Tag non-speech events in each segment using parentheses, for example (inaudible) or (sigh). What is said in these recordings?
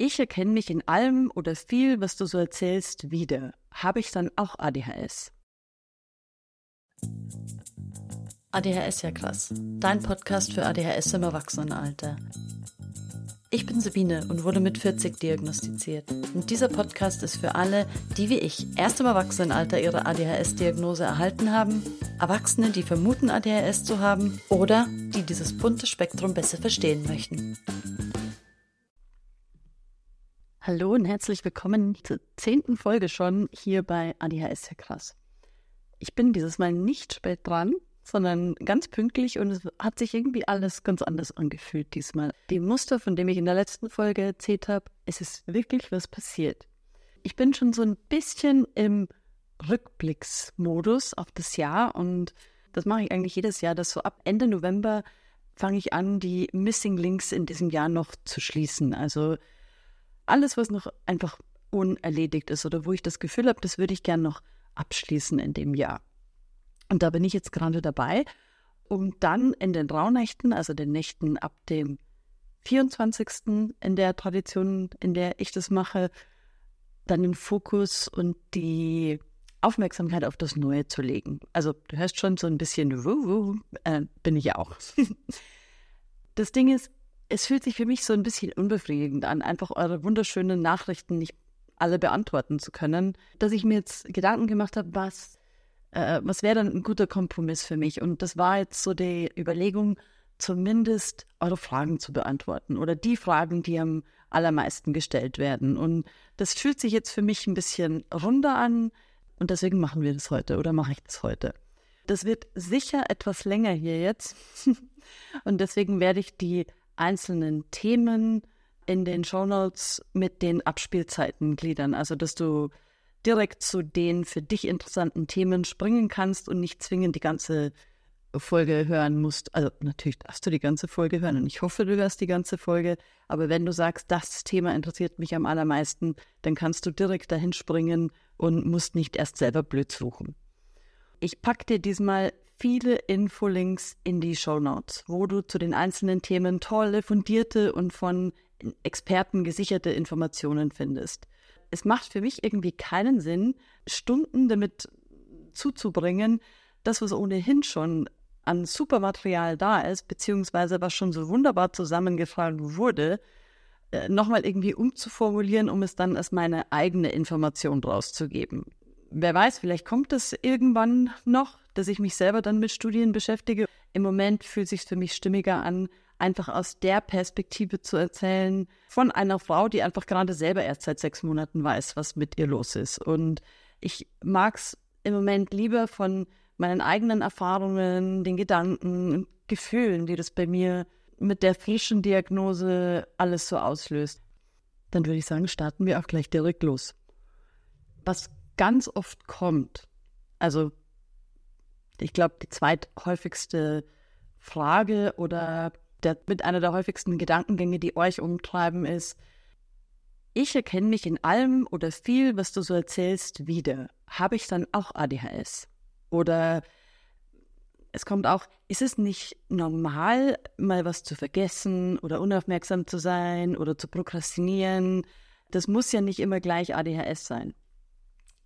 Ich erkenne mich in allem oder viel, was du so erzählst, wieder. Habe ich dann auch ADHS? ADHS ja krass. Dein Podcast für ADHS im Erwachsenenalter. Ich bin Sabine und wurde mit 40 diagnostiziert. Und dieser Podcast ist für alle, die wie ich erst im Erwachsenenalter ihre ADHS-Diagnose erhalten haben, Erwachsene, die vermuten, ADHS zu haben oder die dieses bunte Spektrum besser verstehen möchten. Hallo und herzlich willkommen zur zehnten Folge schon hier bei ADHS krass. Ich bin dieses Mal nicht spät dran, sondern ganz pünktlich und es hat sich irgendwie alles ganz anders angefühlt diesmal. Die Muster, von dem ich in der letzten Folge erzählt habe, es ist wirklich was passiert. Ich bin schon so ein bisschen im Rückblicksmodus auf das Jahr und das mache ich eigentlich jedes Jahr, dass so ab Ende November fange ich an, die Missing Links in diesem Jahr noch zu schließen. Also alles, was noch einfach unerledigt ist oder wo ich das Gefühl habe, das würde ich gern noch abschließen in dem Jahr. Und da bin ich jetzt gerade dabei, um dann in den Rauhnächten, also den Nächten ab dem 24. in der Tradition, in der ich das mache, dann den Fokus und die Aufmerksamkeit auf das Neue zu legen. Also du hörst schon so ein bisschen, wuh, wuh, äh, bin ich ja auch. (laughs) das Ding ist, es fühlt sich für mich so ein bisschen unbefriedigend an, einfach eure wunderschönen Nachrichten nicht alle beantworten zu können, dass ich mir jetzt Gedanken gemacht habe, was äh, was wäre dann ein guter Kompromiss für mich? Und das war jetzt so die Überlegung, zumindest eure Fragen zu beantworten oder die Fragen, die am allermeisten gestellt werden. Und das fühlt sich jetzt für mich ein bisschen runder an und deswegen machen wir das heute oder mache ich das heute. Das wird sicher etwas länger hier jetzt (laughs) und deswegen werde ich die einzelnen Themen in den Shownotes mit den Abspielzeiten gliedern, also dass du direkt zu den für dich interessanten Themen springen kannst und nicht zwingend die ganze Folge hören musst. Also natürlich darfst du die ganze Folge hören und ich hoffe, du hörst die ganze Folge. Aber wenn du sagst, das Thema interessiert mich am allermeisten, dann kannst du direkt dahin springen und musst nicht erst selber blöd suchen. Ich packe dir diesmal viele Infolinks in die Show Notes, wo du zu den einzelnen Themen tolle, fundierte und von Experten gesicherte Informationen findest es macht für mich irgendwie keinen Sinn, Stunden damit zuzubringen, das, was ohnehin schon an Supermaterial da ist, beziehungsweise was schon so wunderbar zusammengefahren wurde, äh, nochmal irgendwie umzuformulieren, um es dann als meine eigene Information rauszugeben. Wer weiß, vielleicht kommt es irgendwann noch, dass ich mich selber dann mit Studien beschäftige. Im Moment fühlt es sich für mich stimmiger an, einfach aus der Perspektive zu erzählen von einer Frau, die einfach gerade selber erst seit sechs Monaten weiß, was mit ihr los ist. Und ich mag es im Moment lieber von meinen eigenen Erfahrungen, den Gedanken, Gefühlen, die das bei mir mit der frischen Diagnose alles so auslöst. Dann würde ich sagen, starten wir auch gleich direkt los. Was ganz oft kommt, also ich glaube, die zweithäufigste Frage oder der, mit einer der häufigsten Gedankengänge, die euch umtreiben, ist, ich erkenne mich in allem oder viel, was du so erzählst, wieder. Habe ich dann auch ADHS? Oder es kommt auch, ist es nicht normal, mal was zu vergessen oder unaufmerksam zu sein oder zu prokrastinieren? Das muss ja nicht immer gleich ADHS sein.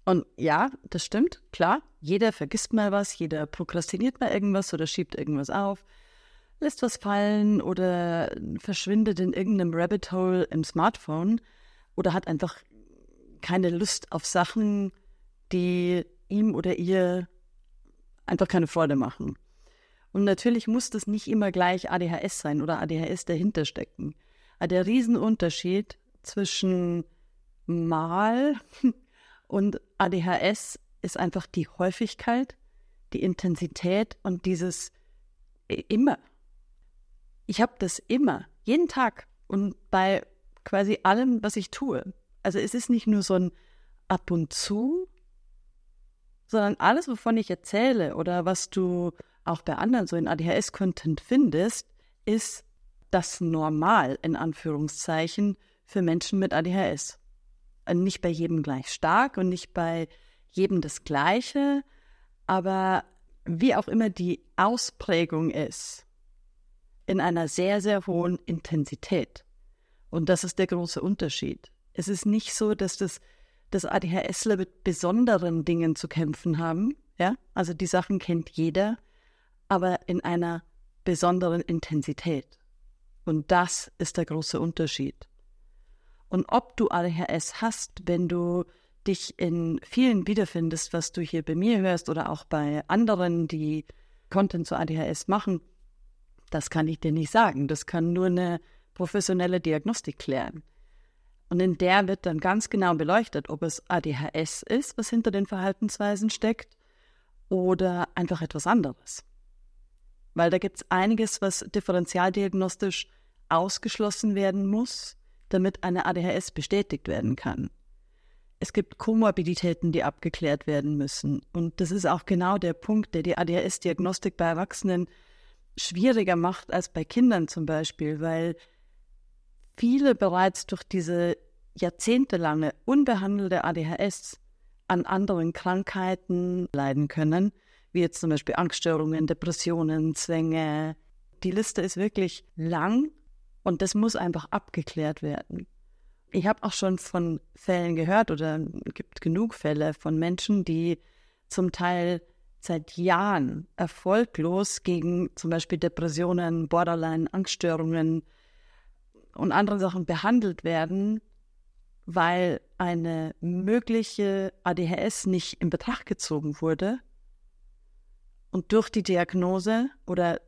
Und ja, das stimmt, klar, jeder vergisst mal was, jeder prokrastiniert mal irgendwas oder schiebt irgendwas auf lässt was fallen oder verschwindet in irgendeinem Rabbit Hole im Smartphone oder hat einfach keine Lust auf Sachen, die ihm oder ihr einfach keine Freude machen. Und natürlich muss das nicht immer gleich ADHS sein oder ADHS dahinter stecken. Aber der Riesenunterschied zwischen mal und ADHS ist einfach die Häufigkeit, die Intensität und dieses immer ich habe das immer, jeden Tag und bei quasi allem, was ich tue. Also es ist nicht nur so ein ab und zu, sondern alles, wovon ich erzähle oder was du auch bei anderen so in ADHS-Content findest, ist das Normal in Anführungszeichen für Menschen mit ADHS. Nicht bei jedem gleich stark und nicht bei jedem das Gleiche, aber wie auch immer die Ausprägung ist, in einer sehr, sehr hohen Intensität. Und das ist der große Unterschied. Es ist nicht so, dass das, das ADHSler mit besonderen Dingen zu kämpfen haben. Ja, also die Sachen kennt jeder, aber in einer besonderen Intensität. Und das ist der große Unterschied. Und ob du ADHS hast, wenn du dich in vielen wiederfindest, was du hier bei mir hörst oder auch bei anderen, die Content zu ADHS machen, das kann ich dir nicht sagen. Das kann nur eine professionelle Diagnostik klären. Und in der wird dann ganz genau beleuchtet, ob es ADHS ist, was hinter den Verhaltensweisen steckt, oder einfach etwas anderes. Weil da gibt es einiges, was differentialdiagnostisch ausgeschlossen werden muss, damit eine ADHS bestätigt werden kann. Es gibt Komorbiditäten, die abgeklärt werden müssen. Und das ist auch genau der Punkt, der die ADHS-Diagnostik bei Erwachsenen schwieriger macht als bei Kindern zum Beispiel, weil viele bereits durch diese jahrzehntelange unbehandelte ADHS an anderen Krankheiten leiden können, wie jetzt zum Beispiel Angststörungen, Depressionen, Zwänge. Die Liste ist wirklich lang und das muss einfach abgeklärt werden. Ich habe auch schon von Fällen gehört oder gibt genug Fälle von Menschen, die zum Teil seit Jahren erfolglos gegen zum Beispiel Depressionen, Borderline, Angststörungen und andere Sachen behandelt werden, weil eine mögliche ADHS nicht in Betracht gezogen wurde. Und durch die Diagnose oder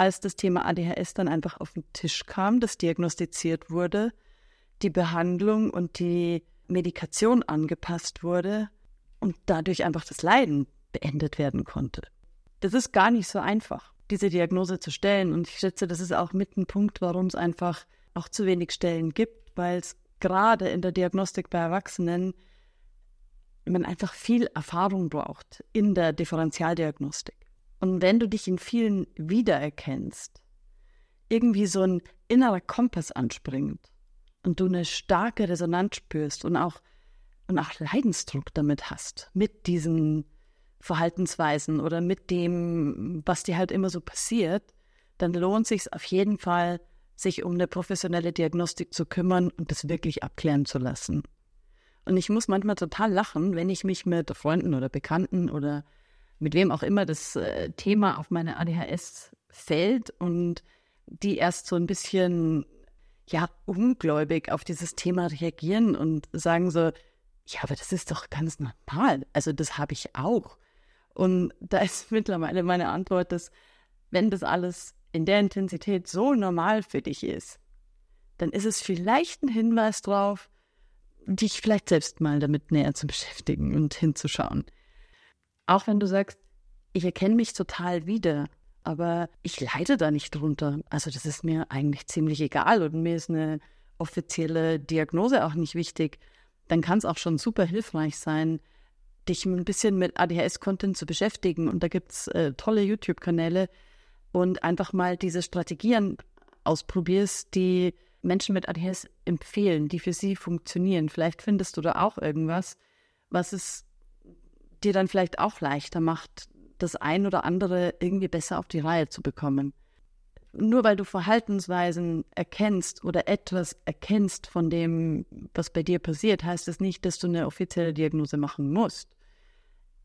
als das Thema ADHS dann einfach auf den Tisch kam, das diagnostiziert wurde, die Behandlung und die Medikation angepasst wurde und dadurch einfach das Leiden beendet werden konnte. Das ist gar nicht so einfach, diese Diagnose zu stellen. Und ich schätze, das ist auch mit ein Punkt, warum es einfach auch zu wenig Stellen gibt, weil es gerade in der Diagnostik bei Erwachsenen man einfach viel Erfahrung braucht in der Differentialdiagnostik. Und wenn du dich in vielen wiedererkennst, irgendwie so ein innerer Kompass anspringt und du eine starke Resonanz spürst und auch, und auch Leidensdruck damit hast, mit diesen Verhaltensweisen oder mit dem, was dir halt immer so passiert, dann lohnt sich auf jeden Fall, sich um eine professionelle Diagnostik zu kümmern und das wirklich abklären zu lassen. Und ich muss manchmal total lachen, wenn ich mich mit Freunden oder Bekannten oder mit wem auch immer das äh, Thema auf meine ADHS fällt und die erst so ein bisschen ja ungläubig auf dieses Thema reagieren und sagen so, ja, aber das ist doch ganz normal. Also das habe ich auch. Und da (laughs) ist mittlerweile meine Antwort, dass wenn das alles in der Intensität so normal für dich ist, dann ist es vielleicht ein Hinweis darauf, dich vielleicht selbst mal damit näher zu beschäftigen und hinzuschauen. Auch wenn du sagst, ich erkenne mich total wieder, aber ich leide da nicht drunter. Also das ist mir eigentlich ziemlich egal und mir ist eine offizielle Diagnose auch nicht wichtig. Dann kann es auch schon super hilfreich sein, dich ein bisschen mit ADHS-Content zu beschäftigen. Und da gibt es äh, tolle YouTube-Kanäle, und einfach mal diese Strategien ausprobierst, die Menschen mit ADHS empfehlen, die für sie funktionieren. Vielleicht findest du da auch irgendwas, was es dir dann vielleicht auch leichter macht, das ein oder andere irgendwie besser auf die Reihe zu bekommen. Nur weil du Verhaltensweisen erkennst oder etwas erkennst von dem, was bei dir passiert, heißt es das nicht, dass du eine offizielle Diagnose machen musst.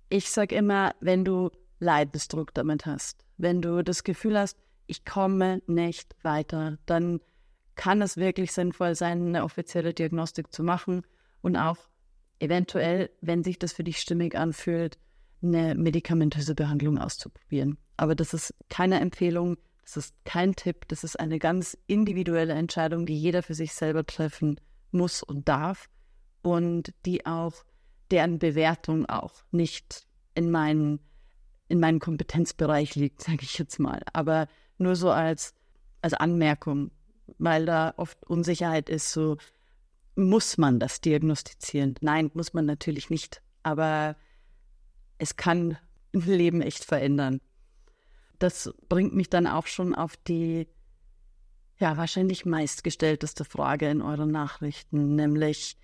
Ich sage immer, wenn du Leidensdruck damit hast, wenn du das Gefühl hast, ich komme nicht weiter, dann kann es wirklich sinnvoll sein, eine offizielle Diagnostik zu machen und auch eventuell, wenn sich das für dich stimmig anfühlt, eine medikamentöse Behandlung auszuprobieren. Aber das ist keine Empfehlung, das ist kein Tipp, das ist eine ganz individuelle Entscheidung, die jeder für sich selber treffen muss und darf und die auch deren Bewertung auch nicht in meinen in meinem Kompetenzbereich liegt, sage ich jetzt mal. Aber nur so als, als Anmerkung, weil da oft Unsicherheit ist, so muss man das diagnostizieren. Nein, muss man natürlich nicht. Aber es kann (laughs) ein Leben echt verändern. Das bringt mich dann auch schon auf die ja wahrscheinlich meistgestellteste Frage in euren Nachrichten, nämlich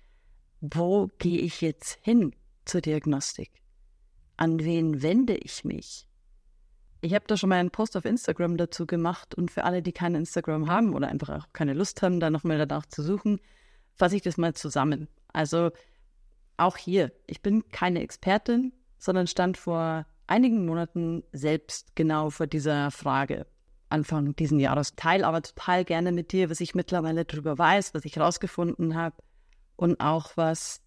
wo gehe ich jetzt hin zur Diagnostik? An wen wende ich mich? Ich habe da schon mal einen Post auf Instagram dazu gemacht und für alle, die kein Instagram haben oder einfach auch keine Lust haben, da nochmal danach zu suchen, fasse ich das mal zusammen. Also auch hier, ich bin keine Expertin, sondern stand vor einigen Monaten selbst genau vor dieser Frage. Anfang diesen Jahres. Teil aber total gerne mit dir, was ich mittlerweile darüber weiß, was ich rausgefunden habe und auch was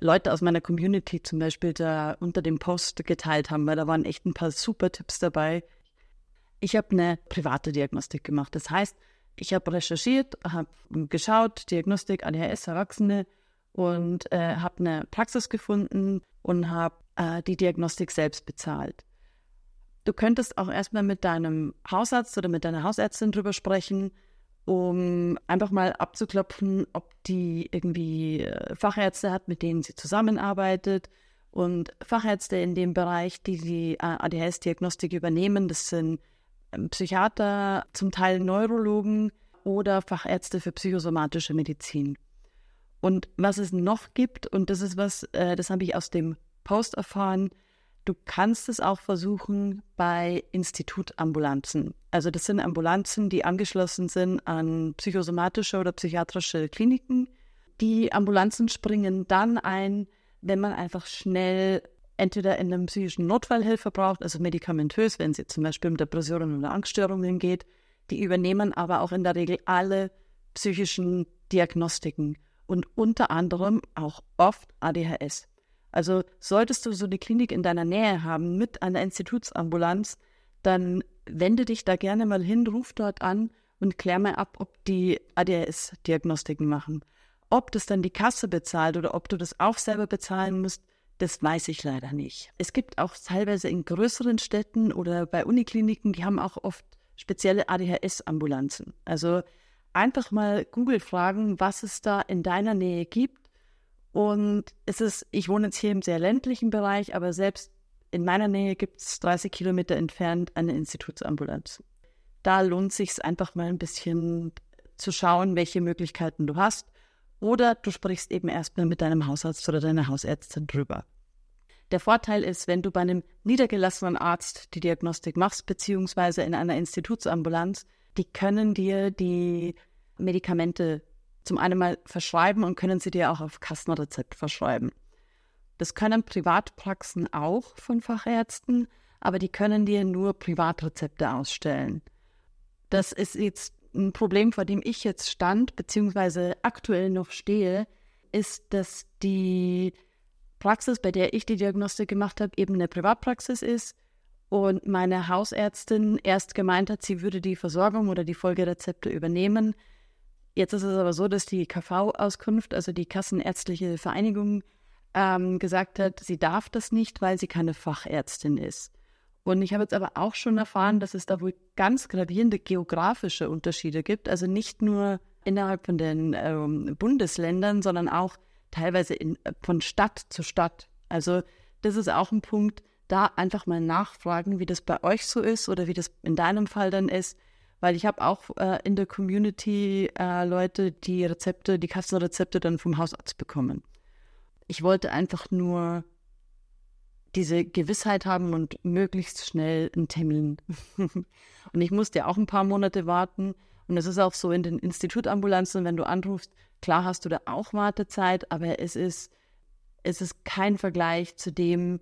Leute aus meiner Community zum Beispiel da unter dem Post geteilt haben, weil da waren echt ein paar super Tipps dabei. Ich habe eine private Diagnostik gemacht. Das heißt, ich habe recherchiert, habe geschaut, Diagnostik ADHS Erwachsene und äh, habe eine Praxis gefunden und habe äh, die Diagnostik selbst bezahlt. Du könntest auch erstmal mit deinem Hausarzt oder mit deiner Hausärztin drüber sprechen, um einfach mal abzuklopfen, ob die irgendwie äh, Fachärzte hat, mit denen sie zusammenarbeitet. Und Fachärzte in dem Bereich, die die äh, ADHS-Diagnostik übernehmen, das sind Psychiater, zum Teil Neurologen oder Fachärzte für psychosomatische Medizin. Und was es noch gibt, und das ist was, äh, das habe ich aus dem Post erfahren, Du kannst es auch versuchen bei Institutambulanzen. Also das sind Ambulanzen, die angeschlossen sind an psychosomatische oder psychiatrische Kliniken. Die Ambulanzen springen dann ein, wenn man einfach schnell entweder in einem psychischen Notfall Hilfe braucht, also medikamentös, wenn jetzt zum Beispiel um Depressionen oder Angststörungen geht. Die übernehmen aber auch in der Regel alle psychischen Diagnostiken und unter anderem auch oft ADHS. Also solltest du so eine Klinik in deiner Nähe haben mit einer Institutsambulanz, dann wende dich da gerne mal hin, ruf dort an und klär mal ab, ob die ADHS-Diagnostiken machen. Ob das dann die Kasse bezahlt oder ob du das auch selber bezahlen musst, das weiß ich leider nicht. Es gibt auch teilweise in größeren Städten oder bei Unikliniken, die haben auch oft spezielle ADHS-Ambulanzen. Also einfach mal Google fragen, was es da in deiner Nähe gibt und es ist, ich wohne jetzt hier im sehr ländlichen Bereich, aber selbst in meiner Nähe gibt es 30 Kilometer entfernt eine Institutsambulanz. Da lohnt sich einfach mal ein bisschen zu schauen, welche Möglichkeiten du hast. Oder du sprichst eben erstmal mit deinem Hausarzt oder deiner Hausärztin drüber. Der Vorteil ist, wenn du bei einem niedergelassenen Arzt die Diagnostik machst, beziehungsweise in einer Institutsambulanz, die können dir die Medikamente zum einen mal verschreiben und können sie dir auch auf Kassenrezept verschreiben. Das können Privatpraxen auch von Fachärzten, aber die können dir nur Privatrezepte ausstellen. Das ist jetzt ein Problem, vor dem ich jetzt stand, beziehungsweise aktuell noch stehe, ist, dass die Praxis, bei der ich die Diagnostik gemacht habe, eben eine Privatpraxis ist und meine Hausärztin erst gemeint hat, sie würde die Versorgung oder die Folgerezepte übernehmen, Jetzt ist es aber so, dass die KV-Auskunft, also die Kassenärztliche Vereinigung, ähm, gesagt hat, sie darf das nicht, weil sie keine Fachärztin ist. Und ich habe jetzt aber auch schon erfahren, dass es da wohl ganz gravierende geografische Unterschiede gibt. Also nicht nur innerhalb von den ähm, Bundesländern, sondern auch teilweise in, von Stadt zu Stadt. Also das ist auch ein Punkt, da einfach mal nachfragen, wie das bei euch so ist oder wie das in deinem Fall dann ist weil ich habe auch äh, in der Community äh, Leute, die Rezepte, die Kassenrezepte dann vom Hausarzt bekommen. Ich wollte einfach nur diese Gewissheit haben und möglichst schnell einen Termin. (laughs) und ich musste ja auch ein paar Monate warten. Und es ist auch so in den Institutambulanzen, wenn du anrufst, klar hast du da auch Wartezeit, aber es ist, es ist kein Vergleich zu dem,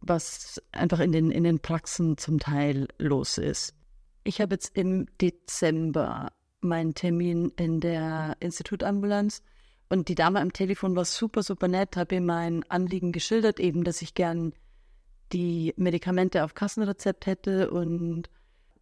was einfach in den, in den Praxen zum Teil los ist. Ich habe jetzt im Dezember meinen Termin in der Institutambulanz und die Dame am Telefon war super, super nett, habe ihr mein Anliegen geschildert, eben, dass ich gern die Medikamente auf Kassenrezept hätte und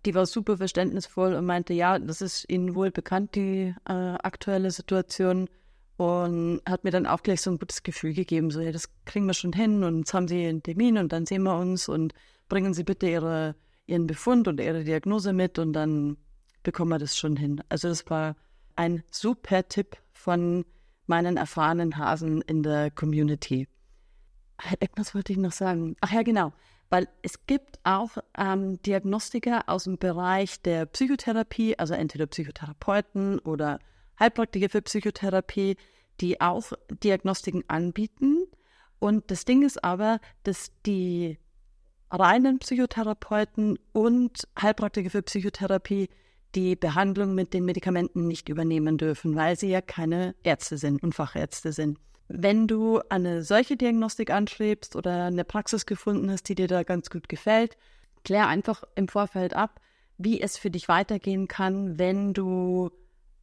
die war super verständnisvoll und meinte, ja, das ist Ihnen wohl bekannt, die äh, aktuelle Situation und hat mir dann auch gleich so ein gutes Gefühl gegeben, so, ja, das kriegen wir schon hin und jetzt haben Sie einen Termin und dann sehen wir uns und bringen Sie bitte Ihre ihren Befund und ihre Diagnose mit und dann bekommen wir das schon hin. Also das war ein super Tipp von meinen erfahrenen Hasen in der Community. Etwas wollte ich noch sagen. Ach ja, genau. Weil es gibt auch ähm, Diagnostiker aus dem Bereich der Psychotherapie, also entweder Psychotherapeuten oder Heilpraktiker für Psychotherapie, die auch Diagnostiken anbieten. Und das Ding ist aber, dass die reinen Psychotherapeuten und Heilpraktiker für Psychotherapie die Behandlung mit den Medikamenten nicht übernehmen dürfen, weil sie ja keine Ärzte sind und Fachärzte sind. Wenn du eine solche Diagnostik anstrebst oder eine Praxis gefunden hast, die dir da ganz gut gefällt, klär einfach im Vorfeld ab, wie es für dich weitergehen kann, wenn du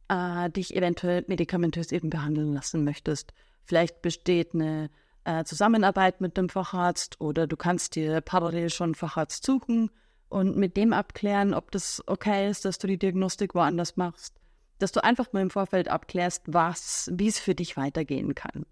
äh, dich eventuell medikamentös eben behandeln lassen möchtest. Vielleicht besteht eine äh, Zusammenarbeit mit dem Facharzt oder du kannst dir parallel schon Facharzt suchen und mit dem abklären, ob das okay ist, dass du die Diagnostik woanders machst. Dass du einfach mal im Vorfeld abklärst, was, wie es für dich weitergehen kann.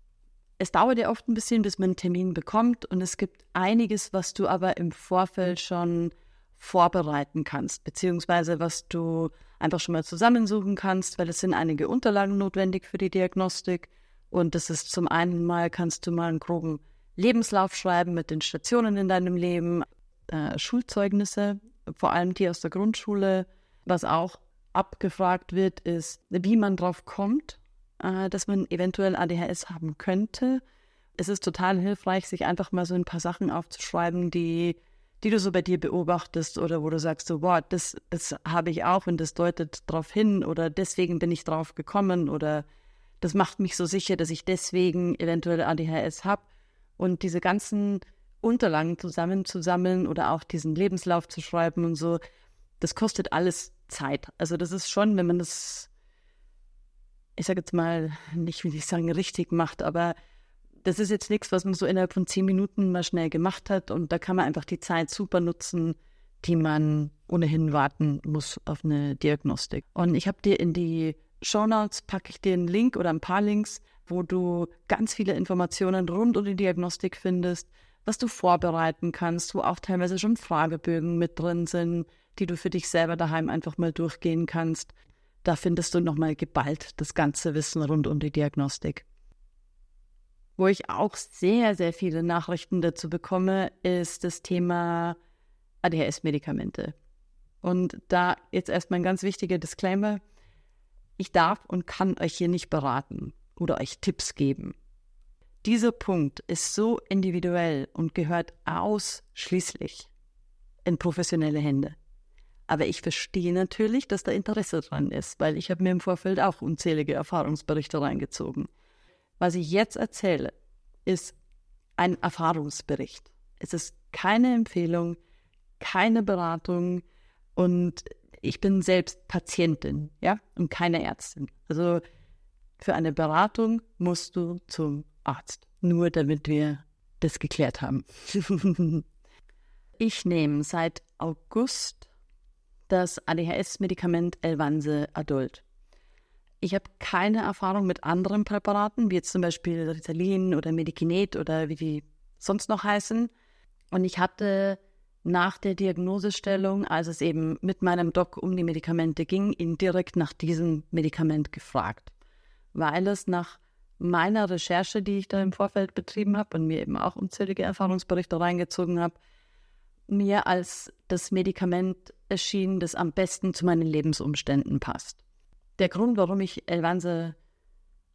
Es dauert ja oft ein bisschen, bis man einen Termin bekommt und es gibt einiges, was du aber im Vorfeld schon vorbereiten kannst, beziehungsweise was du einfach schon mal zusammensuchen kannst, weil es sind einige Unterlagen notwendig für die Diagnostik. Und das ist zum einen mal, kannst du mal einen groben Lebenslauf schreiben mit den Stationen in deinem Leben, äh, Schulzeugnisse, vor allem die aus der Grundschule. Was auch abgefragt wird, ist, wie man drauf kommt, äh, dass man eventuell ADHS haben könnte. Es ist total hilfreich, sich einfach mal so ein paar Sachen aufzuschreiben, die die du so bei dir beobachtest oder wo du sagst, so, wow, das, das habe ich auch und das deutet darauf hin oder deswegen bin ich drauf gekommen oder das macht mich so sicher, dass ich deswegen eventuell ADHS habe. Und diese ganzen Unterlagen zusammenzusammeln oder auch diesen Lebenslauf zu schreiben und so, das kostet alles Zeit. Also das ist schon, wenn man das, ich sage jetzt mal, nicht will ich sagen, richtig macht, aber das ist jetzt nichts, was man so innerhalb von zehn Minuten mal schnell gemacht hat. Und da kann man einfach die Zeit super nutzen, die man ohnehin warten muss auf eine Diagnostik. Und ich habe dir in die Show Notes packe ich dir einen Link oder ein paar Links, wo du ganz viele Informationen rund um die Diagnostik findest, was du vorbereiten kannst, wo auch teilweise schon Fragebögen mit drin sind, die du für dich selber daheim einfach mal durchgehen kannst. Da findest du nochmal geballt das ganze Wissen rund um die Diagnostik. Wo ich auch sehr, sehr viele Nachrichten dazu bekomme, ist das Thema ADHS-Medikamente. Und da jetzt erstmal ein ganz wichtiger Disclaimer. Ich darf und kann euch hier nicht beraten oder euch Tipps geben. Dieser Punkt ist so individuell und gehört ausschließlich in professionelle Hände. Aber ich verstehe natürlich, dass da Interesse dran ist, weil ich habe mir im Vorfeld auch unzählige Erfahrungsberichte reingezogen. Was ich jetzt erzähle, ist ein Erfahrungsbericht. Es ist keine Empfehlung, keine Beratung und ich bin selbst Patientin, ja, und keine Ärztin. Also für eine Beratung musst du zum Arzt, nur damit wir das geklärt haben. (laughs) ich nehme seit August das ADHS-Medikament Elvanse Adult. Ich habe keine Erfahrung mit anderen Präparaten, wie jetzt zum Beispiel Ritalin oder Medikinet oder wie die sonst noch heißen. Und ich hatte nach der Diagnosestellung, als es eben mit meinem Doc um die Medikamente ging, ihn direkt nach diesem Medikament gefragt, weil es nach meiner Recherche, die ich da im Vorfeld betrieben habe und mir eben auch unzählige Erfahrungsberichte reingezogen habe, mir als das Medikament erschien, das am besten zu meinen Lebensumständen passt. Der Grund, warum ich Elvanse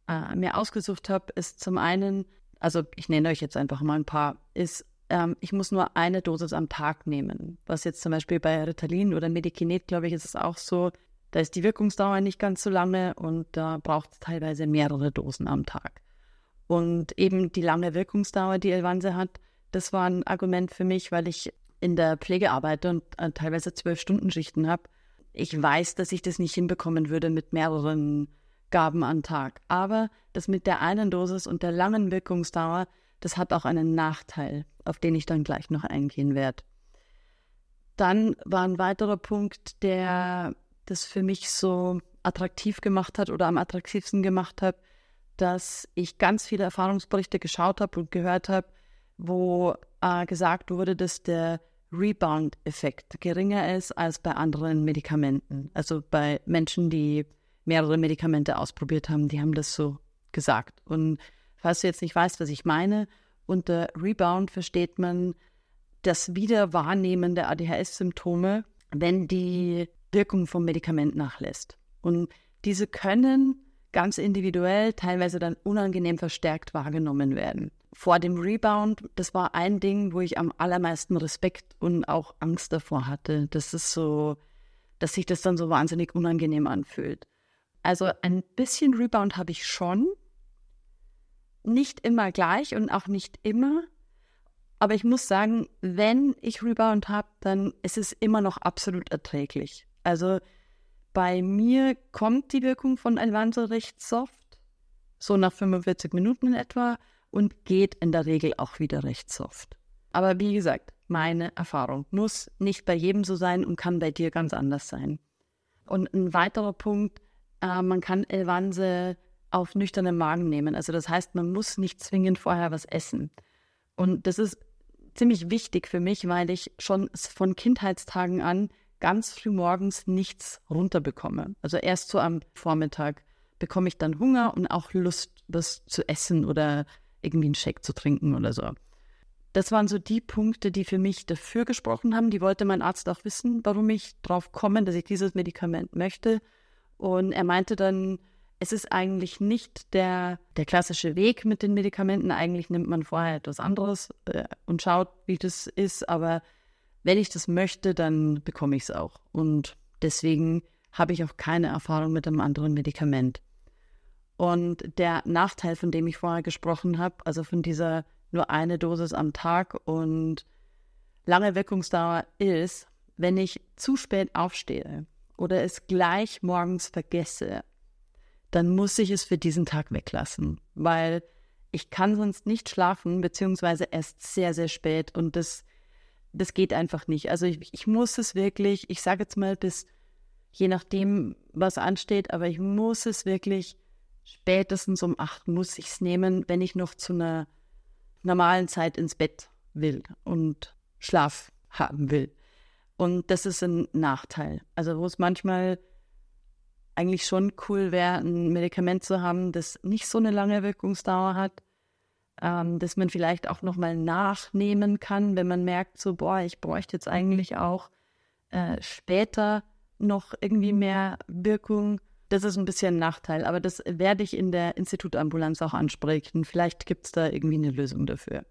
äh, mir ausgesucht habe, ist zum einen, also ich nenne euch jetzt einfach mal ein paar, ist, ähm, ich muss nur eine Dosis am Tag nehmen. Was jetzt zum Beispiel bei Ritalin oder Medikinet, glaube ich, ist es auch so, da ist die Wirkungsdauer nicht ganz so lange und da braucht es teilweise mehrere Dosen am Tag. Und eben die lange Wirkungsdauer, die Elvanse hat, das war ein Argument für mich, weil ich in der Pflege arbeite und äh, teilweise zwölf Stunden Schichten habe ich weiß, dass ich das nicht hinbekommen würde mit mehreren Gaben am Tag. Aber das mit der einen Dosis und der langen Wirkungsdauer, das hat auch einen Nachteil, auf den ich dann gleich noch eingehen werde. Dann war ein weiterer Punkt, der das für mich so attraktiv gemacht hat oder am attraktivsten gemacht hat, dass ich ganz viele Erfahrungsberichte geschaut habe und gehört habe, wo äh, gesagt wurde, dass der Rebound-Effekt geringer ist als bei anderen Medikamenten. Also bei Menschen, die mehrere Medikamente ausprobiert haben, die haben das so gesagt. Und falls du jetzt nicht weißt, was ich meine, unter Rebound versteht man das Wiederwahrnehmen der ADHS-Symptome, wenn die Wirkung vom Medikament nachlässt. Und diese können ganz individuell, teilweise dann unangenehm verstärkt wahrgenommen werden. Vor dem Rebound, das war ein Ding, wo ich am allermeisten Respekt und auch Angst davor hatte. Das ist so, dass sich das dann so wahnsinnig unangenehm anfühlt. Also ein bisschen Rebound habe ich schon. Nicht immer gleich und auch nicht immer. Aber ich muss sagen, wenn ich Rebound habe, dann ist es immer noch absolut erträglich. Also bei mir kommt die Wirkung von Elvanso recht soft, so nach 45 Minuten in etwa, und geht in der Regel auch wieder recht soft. Aber wie gesagt, meine Erfahrung muss nicht bei jedem so sein und kann bei dir ganz anders sein. Und ein weiterer Punkt, äh, man kann Elvanse auf nüchternen Magen nehmen. Also das heißt, man muss nicht zwingend vorher was essen. Und das ist ziemlich wichtig für mich, weil ich schon von Kindheitstagen an ganz früh morgens nichts runterbekomme. Also erst so am Vormittag bekomme ich dann Hunger und auch Lust, was zu essen oder irgendwie einen Shake zu trinken oder so. Das waren so die Punkte, die für mich dafür gesprochen haben. Die wollte mein Arzt auch wissen, warum ich drauf komme, dass ich dieses Medikament möchte. Und er meinte dann, es ist eigentlich nicht der, der klassische Weg mit den Medikamenten. Eigentlich nimmt man vorher etwas anderes äh, und schaut, wie das ist. Aber wenn ich das möchte, dann bekomme ich es auch. Und deswegen habe ich auch keine Erfahrung mit einem anderen Medikament. Und der Nachteil, von dem ich vorher gesprochen habe, also von dieser nur eine Dosis am Tag und lange Wirkungsdauer ist, wenn ich zu spät aufstehe oder es gleich morgens vergesse, dann muss ich es für diesen Tag weglassen, weil ich kann sonst nicht schlafen, beziehungsweise erst sehr, sehr spät und das das geht einfach nicht. Also ich, ich muss es wirklich, ich sage jetzt mal bis, je nachdem, was ansteht, aber ich muss es wirklich spätestens um acht muss ich es nehmen, wenn ich noch zu einer normalen Zeit ins Bett will und Schlaf haben will. Und das ist ein Nachteil. Also wo es manchmal eigentlich schon cool wäre, ein Medikament zu haben, das nicht so eine lange Wirkungsdauer hat, ähm, dass man vielleicht auch nochmal nachnehmen kann, wenn man merkt, so, boah, ich bräuchte jetzt eigentlich auch äh, später noch irgendwie mehr Wirkung. Das ist ein bisschen ein Nachteil, aber das werde ich in der Institutambulanz auch ansprechen. Vielleicht gibt es da irgendwie eine Lösung dafür.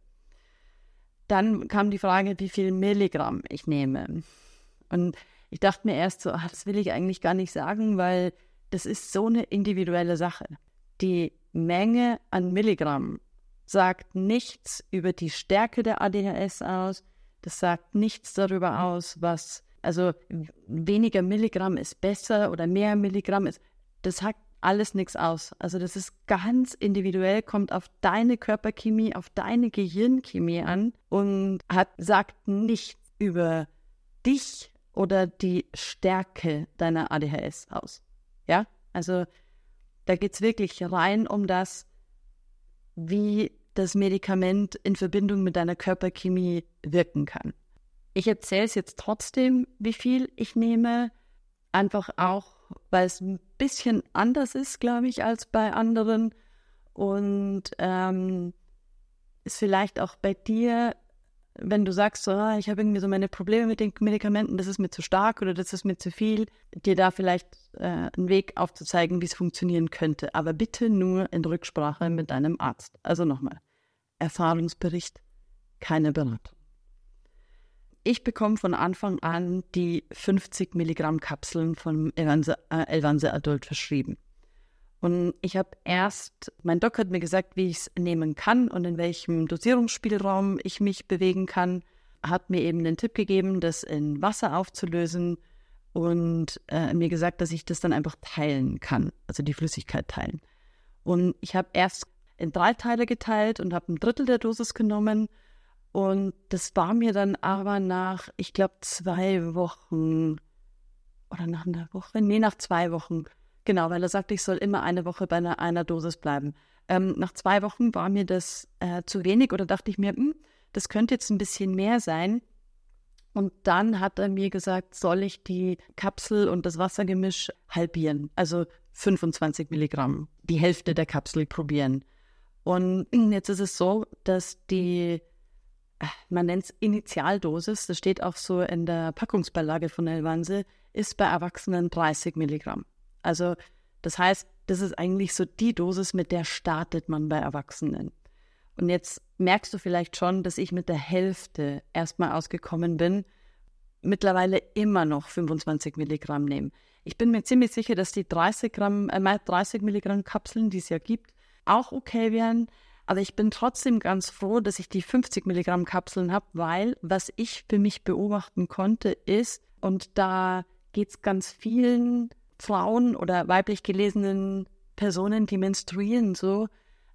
Dann kam die Frage, wie viel Milligramm ich nehme. Und ich dachte mir erst so, ach, das will ich eigentlich gar nicht sagen, weil das ist so eine individuelle Sache. Die Menge an Milligramm sagt nichts über die Stärke der ADHS aus. Das sagt nichts darüber mhm. aus, was, also weniger Milligramm ist besser oder mehr Milligramm ist. Das sagt alles nichts aus. Also das ist ganz individuell, kommt auf deine Körperchemie, auf deine Gehirnchemie an und hat, sagt nichts über dich oder die Stärke deiner ADHS aus. Ja, also da geht es wirklich rein um das, wie das Medikament in Verbindung mit deiner Körperchemie wirken kann. Ich erzähle es jetzt trotzdem, wie viel ich nehme, einfach auch, weil es ein bisschen anders ist, glaube ich, als bei anderen und ähm, ist vielleicht auch bei dir, wenn du sagst, so, ah, ich habe irgendwie so meine Probleme mit den Medikamenten, das ist mir zu stark oder das ist mir zu viel, dir da vielleicht äh, einen Weg aufzuzeigen, wie es funktionieren könnte. Aber bitte nur in Rücksprache mit deinem Arzt. Also nochmal. Erfahrungsbericht, keine Beratung. Ich bekomme von Anfang an die 50 Milligramm Kapseln von Elvanse, äh, Elvanse Adult verschrieben. Und ich habe erst, mein Doc hat mir gesagt, wie ich es nehmen kann und in welchem Dosierungsspielraum ich mich bewegen kann, hat mir eben den Tipp gegeben, das in Wasser aufzulösen und äh, mir gesagt, dass ich das dann einfach teilen kann, also die Flüssigkeit teilen. Und ich habe erst in drei Teile geteilt und habe ein Drittel der Dosis genommen. Und das war mir dann aber nach, ich glaube, zwei Wochen oder nach einer Woche, nee, nach zwei Wochen. Genau, weil er sagte, ich soll immer eine Woche bei einer, einer Dosis bleiben. Ähm, nach zwei Wochen war mir das äh, zu wenig oder dachte ich mir, hm, das könnte jetzt ein bisschen mehr sein. Und dann hat er mir gesagt, soll ich die Kapsel und das Wassergemisch halbieren, also 25 Milligramm, die Hälfte der Kapsel probieren. Und (clears throat) jetzt ist es so, dass die, äh, man nennt es Initialdosis, das steht auch so in der Packungsbeilage von Elvanse, ist bei Erwachsenen 30 Milligramm. Also das heißt, das ist eigentlich so die Dosis, mit der startet man bei Erwachsenen. Und jetzt merkst du vielleicht schon, dass ich mit der Hälfte erstmal ausgekommen bin, mittlerweile immer noch 25 Milligramm nehme. Ich bin mir ziemlich sicher, dass die 30 Gramm, äh, 30 Milligramm Kapseln, die es ja gibt, auch okay wären. Aber ich bin trotzdem ganz froh, dass ich die 50 Milligramm Kapseln habe, weil was ich für mich beobachten konnte, ist, und da geht es ganz vielen Frauen oder weiblich gelesenen Personen, die menstruieren, so,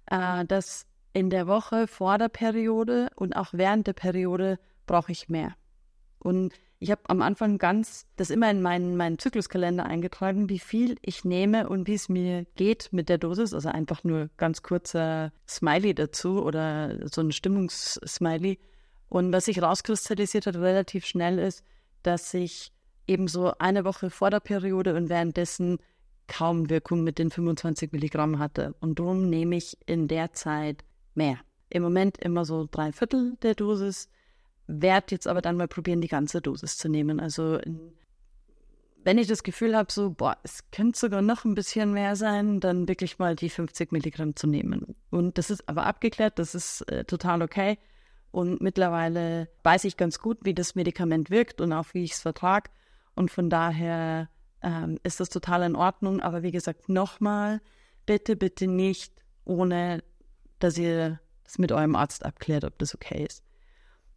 äh, dass in der Woche vor der Periode und auch während der Periode brauche ich mehr. Und ich habe am Anfang ganz das immer in meinen, meinen Zykluskalender eingetragen, wie viel ich nehme und wie es mir geht mit der Dosis. Also einfach nur ganz kurzer Smiley dazu oder so ein Stimmungssmiley. Und was sich rauskristallisiert hat relativ schnell ist, dass ich eben so eine Woche vor der Periode und währenddessen kaum Wirkung mit den 25 Milligramm hatte. Und darum nehme ich in der Zeit mehr. Im Moment immer so drei Viertel der Dosis werde jetzt aber dann mal probieren, die ganze Dosis zu nehmen. Also wenn ich das Gefühl habe, so, boah, es könnte sogar noch ein bisschen mehr sein, dann wirklich mal die 50 Milligramm zu nehmen. Und das ist aber abgeklärt, das ist äh, total okay. Und mittlerweile weiß ich ganz gut, wie das Medikament wirkt und auch wie ich es vertrage. Und von daher ähm, ist das total in Ordnung. Aber wie gesagt, nochmal, bitte, bitte nicht, ohne dass ihr das mit eurem Arzt abklärt, ob das okay ist.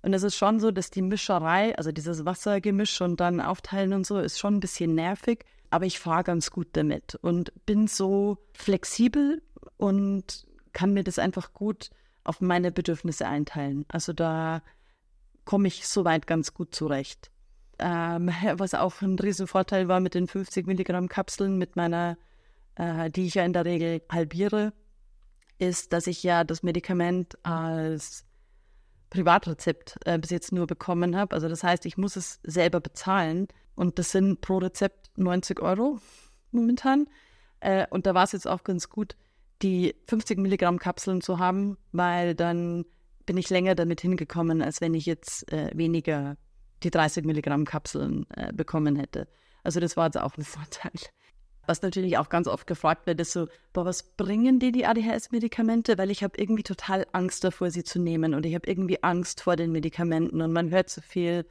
Und es ist schon so, dass die Mischerei, also dieses Wassergemisch und dann aufteilen und so, ist schon ein bisschen nervig. Aber ich fahre ganz gut damit und bin so flexibel und kann mir das einfach gut auf meine Bedürfnisse einteilen. Also da komme ich soweit ganz gut zurecht. Ähm, was auch ein Riesenvorteil war mit den 50 Milligramm Kapseln, mit meiner, äh, die ich ja in der Regel halbiere, ist, dass ich ja das Medikament als Privatrezept äh, bis jetzt nur bekommen habe. Also das heißt, ich muss es selber bezahlen und das sind pro Rezept 90 Euro momentan. Äh, und da war es jetzt auch ganz gut, die 50 Milligramm Kapseln zu haben, weil dann bin ich länger damit hingekommen, als wenn ich jetzt äh, weniger die 30 Milligramm Kapseln äh, bekommen hätte. Also das war jetzt auch ein (laughs) Vorteil. Was natürlich auch ganz oft gefragt wird, ist so, boah, was bringen dir die ADHS-Medikamente? Weil ich habe irgendwie total Angst davor, sie zu nehmen und ich habe irgendwie Angst vor den Medikamenten und man hört so viel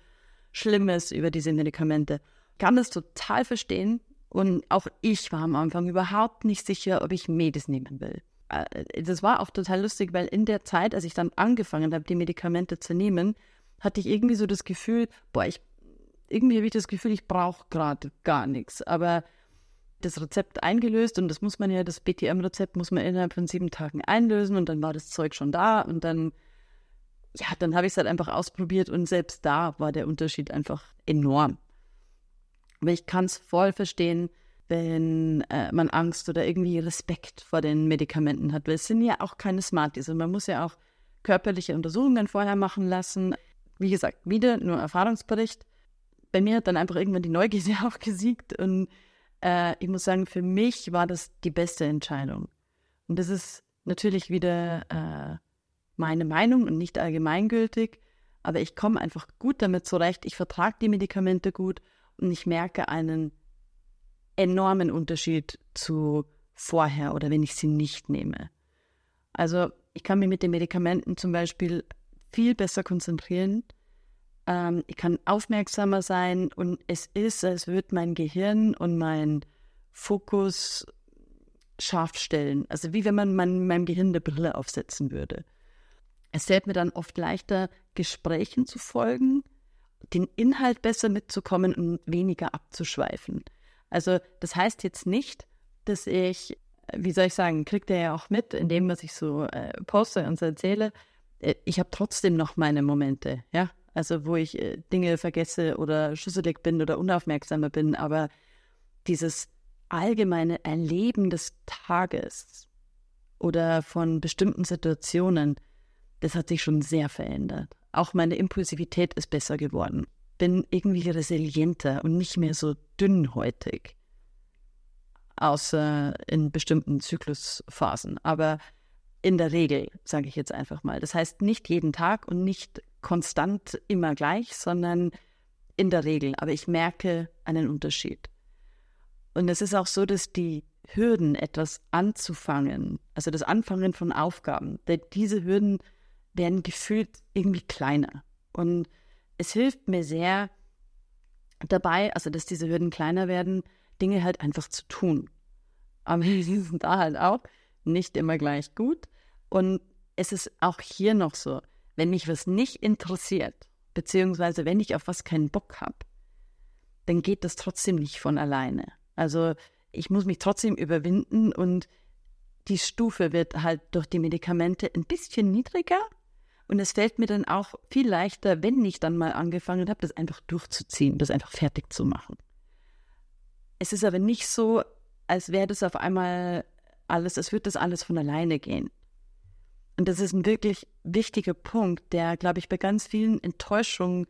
Schlimmes über diese Medikamente. Ich kann das total verstehen und auch ich war am Anfang überhaupt nicht sicher, ob ich Medis nehmen will. Äh, das war auch total lustig, weil in der Zeit, als ich dann angefangen habe, die Medikamente zu nehmen, hatte ich irgendwie so das Gefühl, boah, ich irgendwie habe ich das Gefühl, ich brauche gerade gar nichts. Aber das Rezept eingelöst und das muss man ja, das BTM-Rezept muss man innerhalb von sieben Tagen einlösen und dann war das Zeug schon da und dann, ja, dann habe ich es halt einfach ausprobiert und selbst da war der Unterschied einfach enorm. Aber ich kann es voll verstehen, wenn äh, man Angst oder irgendwie Respekt vor den Medikamenten hat, weil es sind ja auch keine Smarties und man muss ja auch körperliche Untersuchungen vorher machen lassen. Wie gesagt, wieder nur Erfahrungsbericht. Bei mir hat dann einfach irgendwann die Neugierde (laughs) auch gesiegt und äh, ich muss sagen, für mich war das die beste Entscheidung. Und das ist natürlich wieder äh, meine Meinung und nicht allgemeingültig, aber ich komme einfach gut damit zurecht. Ich vertrage die Medikamente gut und ich merke einen enormen Unterschied zu vorher oder wenn ich sie nicht nehme. Also ich kann mich mit den Medikamenten zum Beispiel viel besser konzentrieren ähm, ich kann aufmerksamer sein und es ist, als würde mein Gehirn und mein Fokus scharf stellen. Also wie wenn man mein, meinem Gehirn eine Brille aufsetzen würde. Es fällt mir dann oft leichter, Gesprächen zu folgen, den Inhalt besser mitzukommen und weniger abzuschweifen. Also das heißt jetzt nicht, dass ich, wie soll ich sagen, kriegt er ja auch mit in dem, was ich so äh, poste und so erzähle. Äh, ich habe trotzdem noch meine Momente, ja. Also wo ich äh, Dinge vergesse oder schüsselig bin oder unaufmerksamer bin, aber dieses allgemeine Erleben des Tages oder von bestimmten Situationen, das hat sich schon sehr verändert. Auch meine Impulsivität ist besser geworden. Bin irgendwie resilienter und nicht mehr so dünnhäutig. Außer in bestimmten Zyklusphasen. Aber in der Regel, sage ich jetzt einfach mal. Das heißt nicht jeden Tag und nicht konstant immer gleich, sondern in der Regel. Aber ich merke einen Unterschied. Und es ist auch so, dass die Hürden, etwas anzufangen, also das Anfangen von Aufgaben, diese Hürden werden gefühlt irgendwie kleiner. Und es hilft mir sehr dabei, also dass diese Hürden kleiner werden, Dinge halt einfach zu tun. Aber (laughs) sie sind da halt auch nicht immer gleich gut. Und es ist auch hier noch so, wenn mich was nicht interessiert, beziehungsweise wenn ich auf was keinen Bock habe, dann geht das trotzdem nicht von alleine. Also ich muss mich trotzdem überwinden und die Stufe wird halt durch die Medikamente ein bisschen niedriger. Und es fällt mir dann auch viel leichter, wenn ich dann mal angefangen habe, das einfach durchzuziehen, das einfach fertig zu machen. Es ist aber nicht so, als wäre das auf einmal alles, es wird das alles von alleine gehen. Und das ist ein wirklich wichtiger Punkt, der, glaube ich, bei ganz vielen Enttäuschungen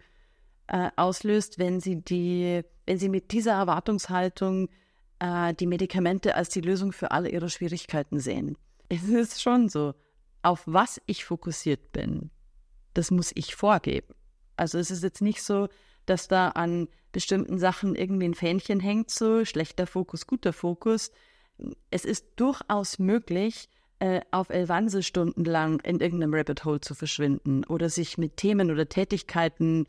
äh, auslöst, wenn sie die, wenn sie mit dieser Erwartungshaltung äh, die Medikamente als die Lösung für alle ihre Schwierigkeiten sehen. Es ist schon so, auf was ich fokussiert bin, das muss ich vorgeben. Also es ist jetzt nicht so, dass da an bestimmten Sachen irgendwie ein Fähnchen hängt, so schlechter Fokus, guter Fokus. Es ist durchaus möglich, äh, auf Elvanse stundenlang in irgendeinem Rabbit Hole zu verschwinden oder sich mit Themen oder Tätigkeiten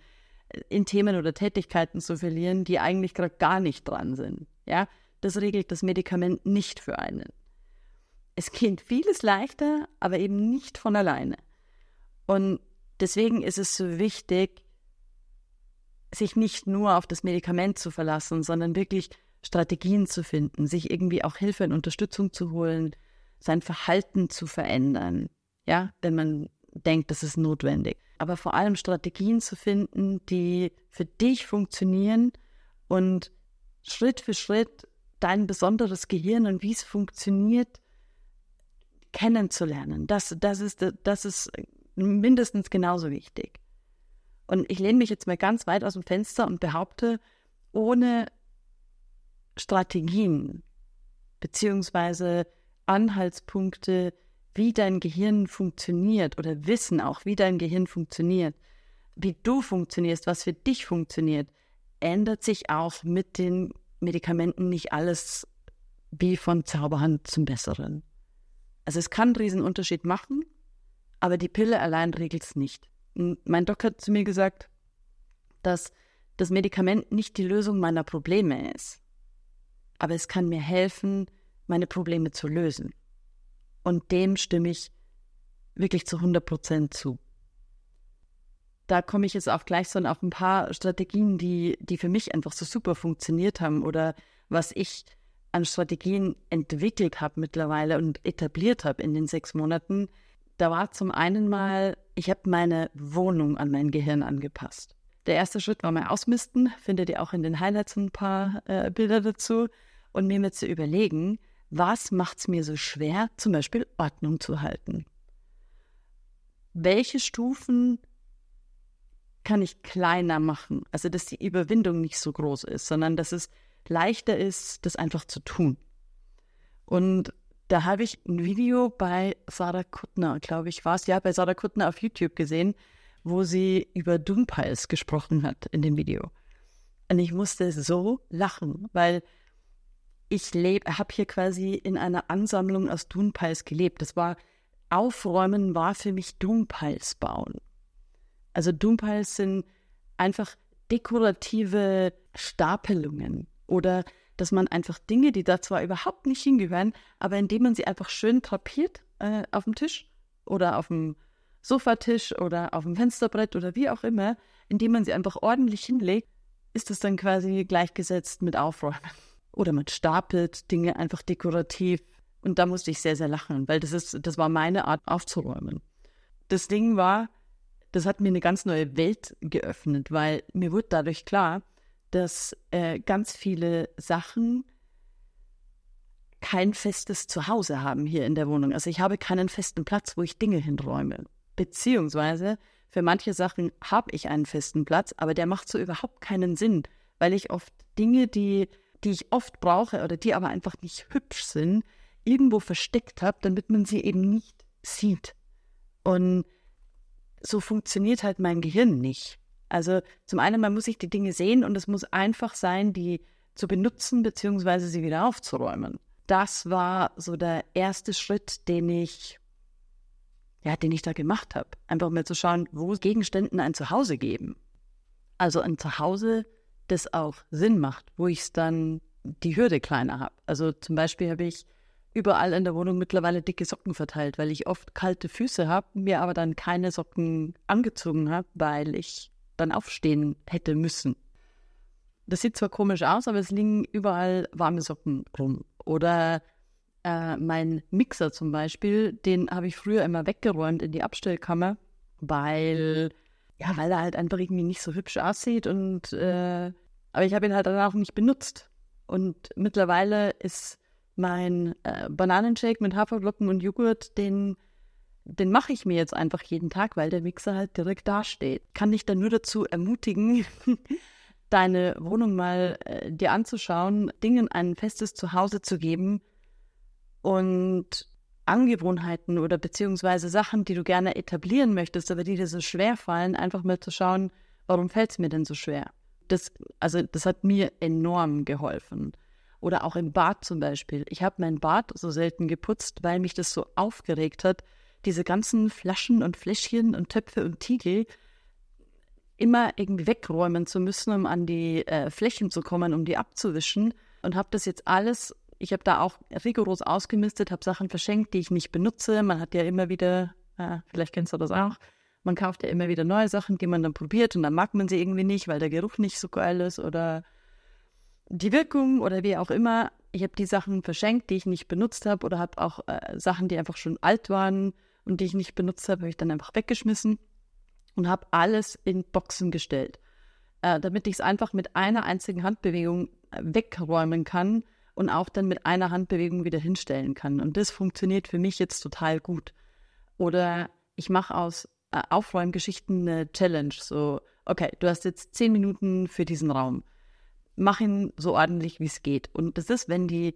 äh, in Themen oder Tätigkeiten zu verlieren, die eigentlich gerade gar nicht dran sind. Ja, das regelt das Medikament nicht für einen. Es geht vieles leichter, aber eben nicht von alleine. Und deswegen ist es so wichtig, sich nicht nur auf das Medikament zu verlassen, sondern wirklich Strategien zu finden, sich irgendwie auch Hilfe und Unterstützung zu holen, sein Verhalten zu verändern, ja, wenn man denkt, das ist notwendig. Aber vor allem Strategien zu finden, die für dich funktionieren und Schritt für Schritt dein besonderes Gehirn und wie es funktioniert kennenzulernen. Das, das, ist, das ist mindestens genauso wichtig. Und ich lehne mich jetzt mal ganz weit aus dem Fenster und behaupte, ohne Strategien beziehungsweise Anhaltspunkte, wie dein Gehirn funktioniert oder Wissen auch, wie dein Gehirn funktioniert, wie du funktionierst, was für dich funktioniert, ändert sich auch mit den Medikamenten nicht alles wie von Zauberhand zum Besseren. Also es kann einen riesen Unterschied machen, aber die Pille allein regelt es nicht. Mein Doc hat zu mir gesagt, dass das Medikament nicht die Lösung meiner Probleme ist, aber es kann mir helfen, meine Probleme zu lösen. Und dem stimme ich wirklich zu 100 Prozent zu. Da komme ich jetzt auch gleich so auf ein paar Strategien, die, die für mich einfach so super funktioniert haben oder was ich an Strategien entwickelt habe mittlerweile und etabliert habe in den sechs Monaten. Da war zum einen mal, ich habe meine Wohnung an mein Gehirn angepasst. Der erste Schritt war mal ausmisten, findet ihr auch in den Highlights ein paar äh, Bilder dazu und mir mit zu überlegen, was macht es mir so schwer, zum Beispiel Ordnung zu halten? Welche Stufen kann ich kleiner machen? Also, dass die Überwindung nicht so groß ist, sondern dass es leichter ist, das einfach zu tun. Und da habe ich ein Video bei Sarah Kuttner, glaube ich, war es ja, bei Sarah Kuttner auf YouTube gesehen, wo sie über Doompiles gesprochen hat in dem Video. Und ich musste so lachen, weil ich habe hier quasi in einer Ansammlung aus Dunpiles gelebt. Das war Aufräumen war für mich Dunpiles bauen. Also Dunpiles sind einfach dekorative Stapelungen oder dass man einfach Dinge, die da zwar überhaupt nicht hingehören, aber indem man sie einfach schön drapiert äh, auf dem Tisch oder auf dem Sofatisch oder auf dem Fensterbrett oder wie auch immer, indem man sie einfach ordentlich hinlegt, ist das dann quasi gleichgesetzt mit Aufräumen. Oder man stapelt Dinge einfach dekorativ. Und da musste ich sehr, sehr lachen, weil das ist, das war meine Art aufzuräumen. Das Ding war, das hat mir eine ganz neue Welt geöffnet, weil mir wurde dadurch klar, dass äh, ganz viele Sachen kein festes Zuhause haben hier in der Wohnung. Also ich habe keinen festen Platz, wo ich Dinge hinräume. Beziehungsweise für manche Sachen habe ich einen festen Platz, aber der macht so überhaupt keinen Sinn, weil ich oft Dinge, die die ich oft brauche oder die aber einfach nicht hübsch sind, irgendwo versteckt habe, damit man sie eben nicht sieht. Und so funktioniert halt mein Gehirn nicht. Also zum einen, man muss sich die Dinge sehen und es muss einfach sein, die zu benutzen bzw. sie wieder aufzuräumen. das war so der erste Schritt, den ich, ja, den ich da gemacht habe. Einfach mal zu schauen, wo Gegenständen ein Zuhause geben. Also ein Zuhause, das auch Sinn macht, wo ich es dann die Hürde kleiner habe. Also zum Beispiel habe ich überall in der Wohnung mittlerweile dicke Socken verteilt, weil ich oft kalte Füße habe, mir aber dann keine Socken angezogen habe, weil ich dann aufstehen hätte müssen. Das sieht zwar komisch aus, aber es liegen überall warme Socken rum. Oder äh, mein Mixer zum Beispiel, den habe ich früher immer weggeräumt in die Abstellkammer, weil, ja, weil er halt einfach irgendwie nicht so hübsch aussieht und äh, aber ich habe ihn halt dann auch nicht benutzt. Und mittlerweile ist mein äh, Bananenshake mit Haferflocken und Joghurt, den, den mache ich mir jetzt einfach jeden Tag, weil der Mixer halt direkt dasteht. Kann dich dann nur dazu ermutigen, (laughs) deine Wohnung mal äh, dir anzuschauen, Dingen ein festes Zuhause zu geben und Angewohnheiten oder beziehungsweise Sachen, die du gerne etablieren möchtest, aber die dir so schwer fallen, einfach mal zu schauen, warum fällt es mir denn so schwer? Das, also das hat mir enorm geholfen. Oder auch im Bad zum Beispiel. Ich habe mein Bad so selten geputzt, weil mich das so aufgeregt hat, diese ganzen Flaschen und Fläschchen und Töpfe und Tiegel immer irgendwie wegräumen zu müssen, um an die äh, Flächen zu kommen, um die abzuwischen. Und habe das jetzt alles, ich habe da auch rigoros ausgemistet, habe Sachen verschenkt, die ich nicht benutze. Man hat ja immer wieder, äh, vielleicht kennst du das auch, man kauft ja immer wieder neue Sachen, die man dann probiert und dann mag man sie irgendwie nicht, weil der Geruch nicht so geil ist oder die Wirkung oder wie auch immer. Ich habe die Sachen verschenkt, die ich nicht benutzt habe oder habe auch äh, Sachen, die einfach schon alt waren und die ich nicht benutzt habe, habe ich dann einfach weggeschmissen und habe alles in Boxen gestellt, äh, damit ich es einfach mit einer einzigen Handbewegung äh, wegräumen kann und auch dann mit einer Handbewegung wieder hinstellen kann. Und das funktioniert für mich jetzt total gut. Oder ich mache aus äh, Aufräumgeschichten eine Challenge. So, okay, du hast jetzt zehn Minuten für diesen Raum. Mach ihn so ordentlich, wie es geht. Und das ist, wenn die,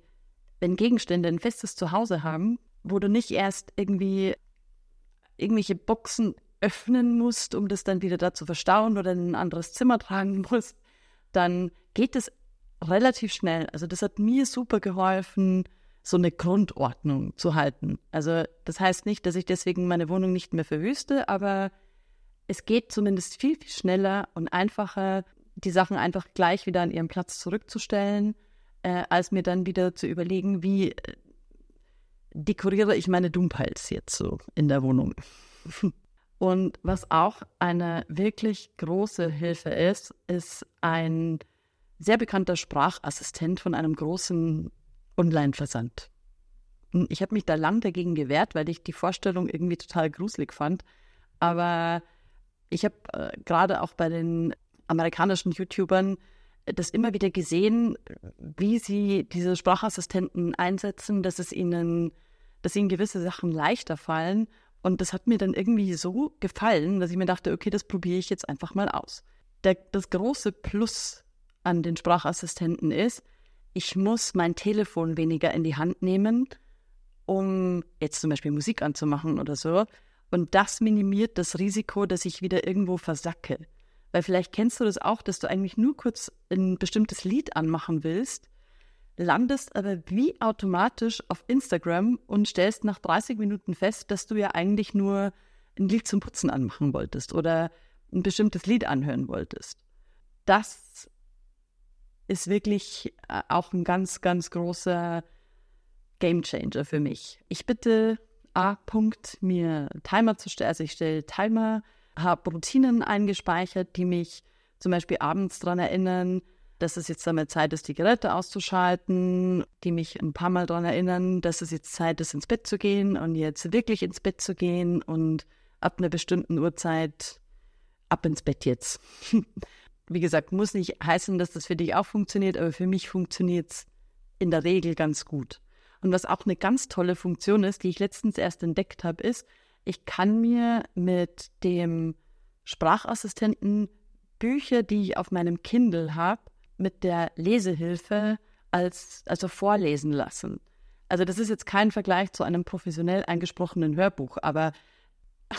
wenn Gegenstände ein festes Zuhause haben, wo du nicht erst irgendwie irgendwelche Boxen öffnen musst, um das dann wieder da zu verstauen oder in ein anderes Zimmer tragen musst, dann geht es relativ schnell. Also das hat mir super geholfen, so eine Grundordnung zu halten. Also das heißt nicht, dass ich deswegen meine Wohnung nicht mehr verwüste, aber es geht zumindest viel, viel schneller und einfacher, die Sachen einfach gleich wieder an ihren Platz zurückzustellen, äh, als mir dann wieder zu überlegen, wie äh, dekoriere ich meine Dummhals jetzt so in der Wohnung. (laughs) Und was auch eine wirklich große Hilfe ist, ist ein sehr bekannter Sprachassistent von einem großen Online-Versand. Ich habe mich da lang dagegen gewehrt, weil ich die Vorstellung irgendwie total gruselig fand. Aber ich habe äh, gerade auch bei den amerikanischen YouTubern das immer wieder gesehen, wie sie diese Sprachassistenten einsetzen, dass es ihnen, dass ihnen gewisse Sachen leichter fallen und das hat mir dann irgendwie so gefallen, dass ich mir dachte, okay, das probiere ich jetzt einfach mal aus. Der, das große Plus an den Sprachassistenten ist, ich muss mein Telefon weniger in die Hand nehmen, um jetzt zum Beispiel Musik anzumachen oder so. Und das minimiert das Risiko, dass ich wieder irgendwo versacke. Weil vielleicht kennst du das auch, dass du eigentlich nur kurz ein bestimmtes Lied anmachen willst landest aber wie automatisch auf Instagram und stellst nach 30 Minuten fest, dass du ja eigentlich nur ein Lied zum Putzen anmachen wolltest oder ein bestimmtes Lied anhören wolltest. Das ist wirklich äh, auch ein ganz, ganz großer Gamechanger für mich. Ich bitte A. Punkt, mir Timer zu stellen. Also ich stelle Timer, habe Routinen eingespeichert, die mich zum Beispiel abends daran erinnern, dass es jetzt damit Zeit ist, die Geräte auszuschalten, die mich ein paar Mal daran erinnern, dass es jetzt Zeit ist, ins Bett zu gehen und jetzt wirklich ins Bett zu gehen und ab einer bestimmten Uhrzeit ab ins Bett jetzt. (laughs) Wie gesagt, muss nicht heißen, dass das für dich auch funktioniert, aber für mich funktioniert es in der Regel ganz gut. Und was auch eine ganz tolle Funktion ist, die ich letztens erst entdeckt habe, ist, ich kann mir mit dem Sprachassistenten Bücher, die ich auf meinem Kindle habe, mit der Lesehilfe als also vorlesen lassen. Also das ist jetzt kein Vergleich zu einem professionell eingesprochenen Hörbuch, aber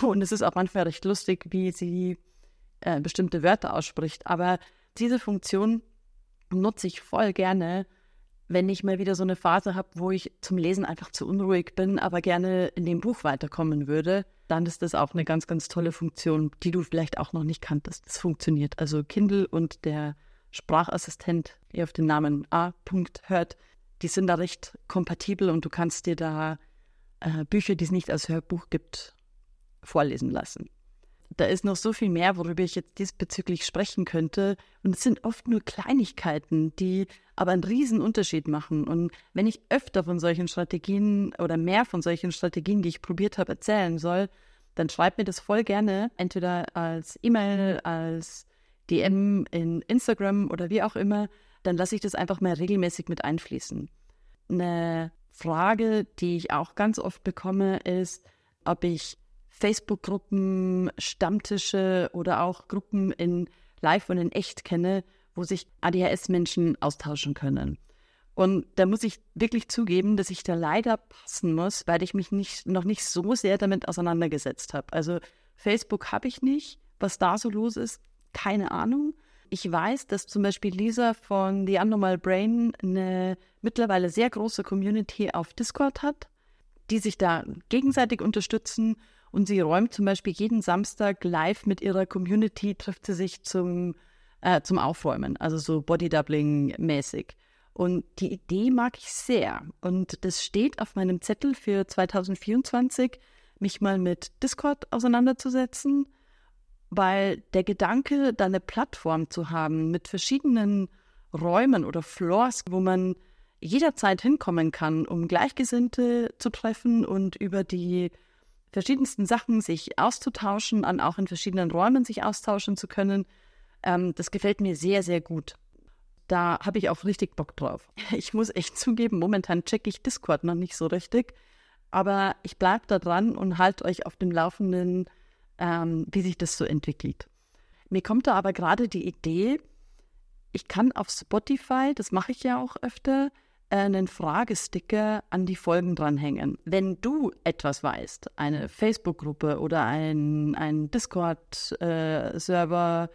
und es ist auch manchmal recht lustig, wie sie äh, bestimmte Wörter ausspricht. Aber diese Funktion nutze ich voll gerne, wenn ich mal wieder so eine Phase habe, wo ich zum Lesen einfach zu unruhig bin, aber gerne in dem Buch weiterkommen würde, dann ist das auch eine ganz, ganz tolle Funktion, die du vielleicht auch noch nicht kanntest. Das funktioniert. Also Kindle und der Sprachassistent, der auf den Namen A. hört, die sind da recht kompatibel und du kannst dir da äh, Bücher, die es nicht als Hörbuch gibt, vorlesen lassen. Da ist noch so viel mehr, worüber ich jetzt diesbezüglich sprechen könnte. Und es sind oft nur Kleinigkeiten, die aber einen riesen Unterschied machen. Und wenn ich öfter von solchen Strategien oder mehr von solchen Strategien, die ich probiert habe, erzählen soll, dann schreibt mir das voll gerne, entweder als E-Mail, als DM in Instagram oder wie auch immer. Dann lasse ich das einfach mal regelmäßig mit einfließen. Eine Frage, die ich auch ganz oft bekomme, ist, ob ich Facebook-Gruppen, Stammtische oder auch Gruppen in Live und in Echt kenne, wo sich ADHS-Menschen austauschen können. Und da muss ich wirklich zugeben, dass ich da leider passen muss, weil ich mich nicht, noch nicht so sehr damit auseinandergesetzt habe. Also Facebook habe ich nicht. Was da so los ist, keine Ahnung. Ich weiß, dass zum Beispiel Lisa von The Unnormal Brain eine mittlerweile sehr große Community auf Discord hat, die sich da gegenseitig unterstützen und sie räumt zum Beispiel jeden Samstag live mit ihrer Community, trifft sie sich zum, äh, zum Aufräumen, also so Bodydoubling-mäßig. Und die Idee mag ich sehr. Und das steht auf meinem Zettel für 2024, mich mal mit Discord auseinanderzusetzen weil der Gedanke, da eine Plattform zu haben mit verschiedenen Räumen oder Floors, wo man jederzeit hinkommen kann, um Gleichgesinnte zu treffen und über die verschiedensten Sachen sich auszutauschen, an auch in verschiedenen Räumen sich austauschen zu können, ähm, das gefällt mir sehr, sehr gut. Da habe ich auch richtig Bock drauf. (laughs) Ich muss echt zugeben, momentan checke ich Discord noch nicht so richtig, aber ich bleibe da dran und halte euch auf dem Laufenden, ähm, wie sich das so entwickelt. Mir kommt da aber gerade die Idee, ich kann auf Spotify, das mache ich ja auch öfter, einen Fragesticker an die Folgen dranhängen. Wenn du etwas weißt, eine Facebook-Gruppe oder ein, ein Discord-Server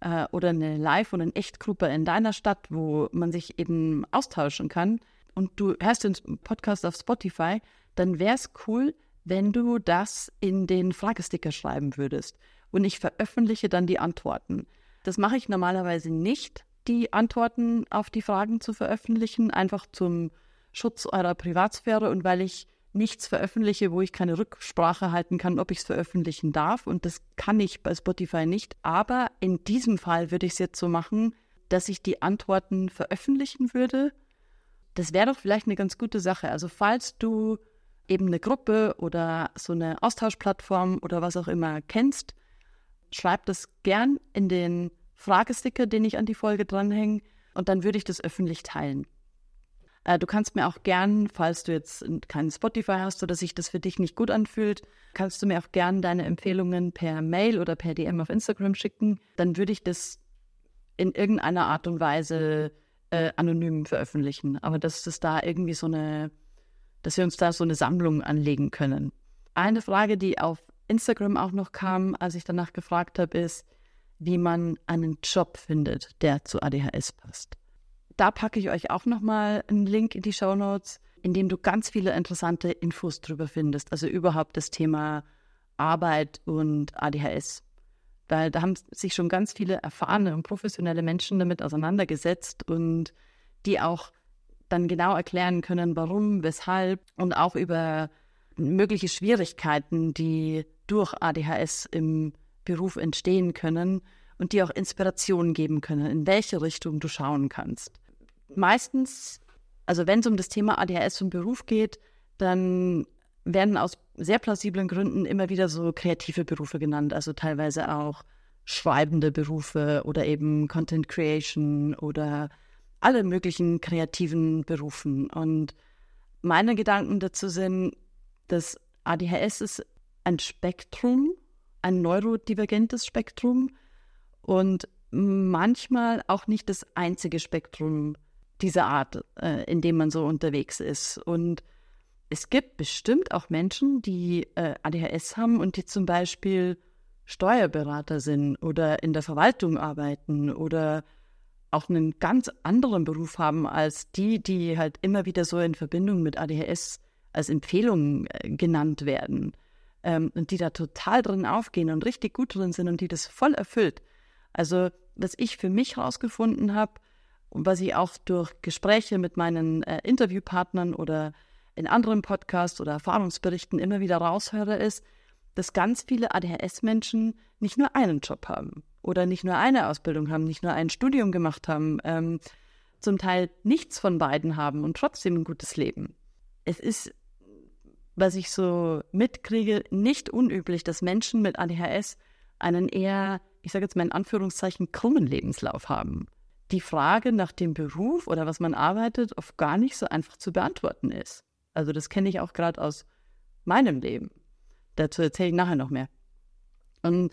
äh, äh, oder eine Live- und eine Echtgruppe in deiner Stadt, wo man sich eben austauschen kann und du hörst den Podcast auf Spotify, dann wäre es cool, wenn du das in den Fragesticker schreiben würdest. Und ich veröffentliche dann die Antworten. Das mache ich normalerweise nicht, die Antworten auf die Fragen zu veröffentlichen, einfach zum Schutz eurer Privatsphäre und weil ich nichts veröffentliche, wo ich keine Rücksprache halten kann, ob ich es veröffentlichen darf. Und das kann ich bei Spotify nicht. Aber in diesem Fall würde ich es jetzt so machen, dass ich die Antworten veröffentlichen würde. Das wäre doch vielleicht eine ganz gute Sache. Also falls du eben eine Gruppe oder so eine Austauschplattform oder was auch immer kennst, schreib das gern in den Fragesticker, den ich an die Folge dranhänge, und dann würde ich das öffentlich teilen. Äh, du kannst mir auch gern, falls du jetzt keinen Spotify hast oder sich das für dich nicht gut anfühlt, kannst du mir auch gern deine Empfehlungen per Mail oder per DM auf Instagram schicken. Dann würde ich das in irgendeiner Art und Weise äh, anonym veröffentlichen. Aber dass es da irgendwie so eine dass wir uns da so eine Sammlung anlegen können. Eine Frage, die auf Instagram auch noch kam, als ich danach gefragt habe, ist, wie man einen Job findet, der zu ADHS passt. Da packe ich euch auch nochmal einen Link in die Show Notes, in dem du ganz viele interessante Infos drüber findest. Also überhaupt das Thema Arbeit und ADHS. Weil da haben sich schon ganz viele erfahrene und professionelle Menschen damit auseinandergesetzt und die auch dann genau erklären können, warum, weshalb und auch über mögliche Schwierigkeiten, die durch ADHS im Beruf entstehen können und die auch Inspiration geben können, in welche Richtung du schauen kannst. Meistens, also wenn es um das Thema ADHS im Beruf geht, dann werden aus sehr plausiblen Gründen immer wieder so kreative Berufe genannt, also teilweise auch schreibende Berufe oder eben Content Creation oder alle möglichen kreativen Berufen. Und meine Gedanken dazu sind, dass ADHS ist ein Spektrum, ein neurodivergentes Spektrum und manchmal auch nicht das einzige Spektrum dieser Art, äh, in dem man so unterwegs ist. Und es gibt bestimmt auch Menschen, die äh, ADHS haben und die zum Beispiel Steuerberater sind oder in der Verwaltung arbeiten oder auch einen ganz anderen Beruf haben als die, die halt immer wieder so in Verbindung mit ADHS als Empfehlung äh, genannt werden ähm, und die da total drin aufgehen und richtig gut drin sind und die das voll erfüllt. Also was ich für mich herausgefunden habe und was ich auch durch Gespräche mit meinen äh, Interviewpartnern oder in anderen Podcasts oder Erfahrungsberichten immer wieder raushöre, ist, dass ganz viele ADHS-Menschen nicht nur einen Job haben oder nicht nur eine Ausbildung haben, nicht nur ein Studium gemacht haben, ähm, zum Teil nichts von beiden haben und trotzdem ein gutes Leben. Es ist, was ich so mitkriege, nicht unüblich, dass Menschen mit ADHS einen eher, ich sage jetzt mal in Anführungszeichen, krummen Lebenslauf haben. Die Frage nach dem Beruf oder was man arbeitet oft gar nicht so einfach zu beantworten ist. Also das kenne ich auch gerade aus meinem Leben. Dazu erzähle ich nachher noch mehr. Und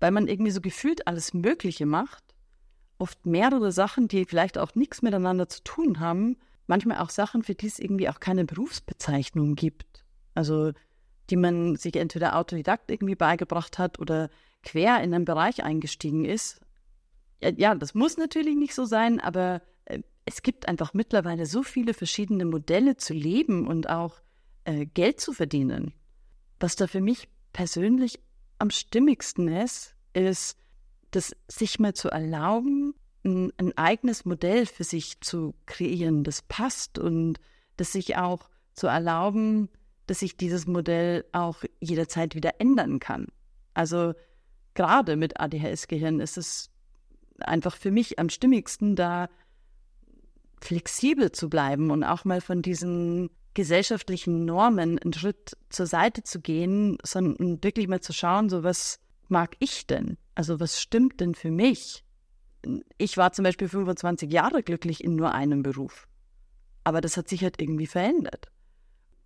weil man irgendwie so gefühlt alles Mögliche macht, oft mehrere Sachen, die vielleicht auch nichts miteinander zu tun haben, manchmal auch Sachen, für die es irgendwie auch keine Berufsbezeichnung gibt. Also die man sich entweder autodidakt irgendwie beigebracht hat oder quer in einen Bereich eingestiegen ist. Ja, das muss natürlich nicht so sein, aber äh, es gibt einfach mittlerweile so viele verschiedene Modelle zu leben und auch äh, Geld zu verdienen. Was da für mich persönlich am stimmigsten ist, ist, das sich mal zu erlauben, ein, ein eigenes Modell für sich zu kreieren, das passt und das sich auch zu erlauben, dass sich dieses Modell auch jederzeit wieder ändern kann. Also gerade mit ADHS-Gehirn ist es einfach für mich am stimmigsten, da flexibel zu bleiben und auch mal von diesen gesellschaftlichen Normen einen Schritt zur Seite zu gehen, sondern wirklich mal zu schauen, so was mag ich denn? Also was stimmt denn für mich? Ich war zum Beispiel 25 Jahre glücklich in nur einem Beruf. Aber das hat sich halt irgendwie verändert.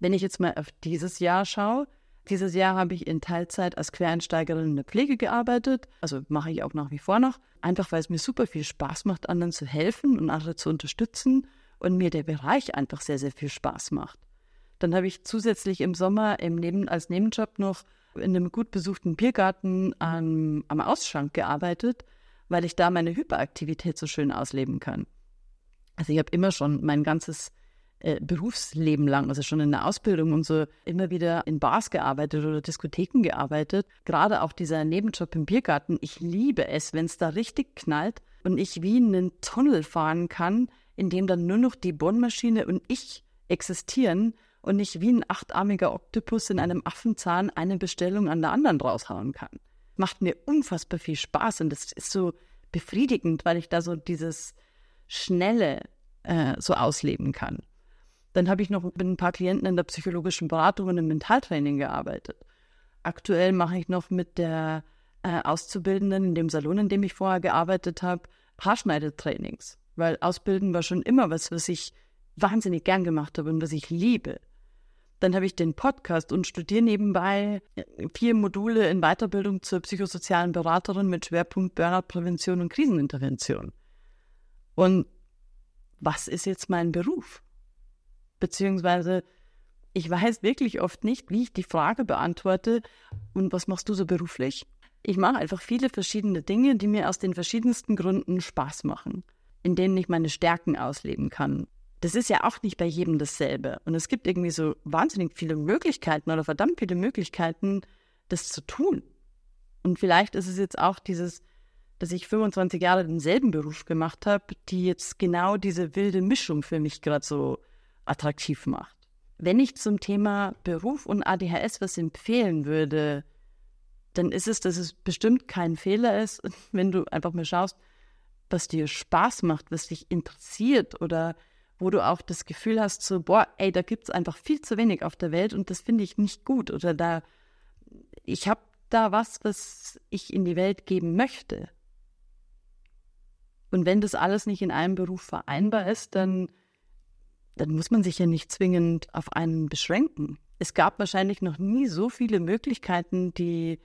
Wenn ich jetzt mal auf dieses Jahr schaue, dieses Jahr habe ich in Teilzeit als Quereinsteigerin in der Pflege gearbeitet. Also mache ich auch nach wie vor noch. Einfach weil es mir super viel Spaß macht, anderen zu helfen und andere zu unterstützen und mir der Bereich einfach sehr, sehr viel Spaß macht. Dann habe ich zusätzlich im Sommer im Neben, als Nebenjob noch in einem gut besuchten Biergarten am, am Ausschank gearbeitet, weil ich da meine Hyperaktivität so schön ausleben kann. Also ich habe immer schon mein ganzes äh, Berufsleben lang, also schon in der Ausbildung und so, immer wieder in Bars gearbeitet oder Diskotheken gearbeitet. Gerade auch dieser Nebenjob im Biergarten. Ich liebe es, wenn es da richtig knallt und ich wie in einen Tunnel fahren kann, in dem dann nur noch die Bohrmaschine und ich existieren und nicht wie ein achtarmiger Oktopus in einem Affenzahn eine Bestellung an der anderen raushauen kann. Macht mir unfassbar viel Spaß und das ist so befriedigend, weil ich da so dieses Schnelle äh, so ausleben kann. Dann habe ich noch mit ein paar Klienten in der psychologischen Beratung und im Mentaltraining gearbeitet. Aktuell mache ich noch mit der äh, Auszubildenden in dem Salon, in dem ich vorher gearbeitet habe, Haarschneidetrainings weil Ausbilden war schon immer was, was ich wahnsinnig gern gemacht habe und was ich liebe. Dann habe ich den Podcast und studiere nebenbei äh, vier Module in Weiterbildung zur psychosozialen Beraterin mit Schwerpunkt Burnout-Prävention und Krisenintervention. Und was ist jetzt mein Beruf? Beziehungsweise, ich weiß wirklich oft nicht, wie ich die Frage beantworte, und was machst du so beruflich? Ich mache einfach viele verschiedene Dinge, die mir aus den verschiedensten Gründen Spaß machen in denen ich meine Stärken ausleben kann. Das ist ja auch nicht bei jedem dasselbe. Und es gibt irgendwie so wahnsinnig viele Möglichkeiten oder verdammt viele Möglichkeiten, das zu tun. Und vielleicht ist es jetzt auch dieses, dass ich 25 Jahre denselben Beruf gemacht habe, die jetzt genau diese wilde Mischung für mich gerade so attraktiv macht. Wenn ich zum Thema Beruf und ADHS was empfehlen würde, dann ist es, dass es bestimmt kein Fehler ist, (laughs) wenn du einfach mal schaust, was dir Spaß macht, was dich interessiert oder wo du auch das Gefühl hast, so, boah, ey, da gibt es einfach viel zu wenig auf der Welt und das finde ich nicht gut oder da, ich habe da was, was ich in die Welt geben möchte. Und wenn das alles nicht in einem Beruf vereinbar ist, dann, dann muss man sich ja nicht zwingend auf einen beschränken. Es gab wahrscheinlich noch nie so viele Möglichkeiten, die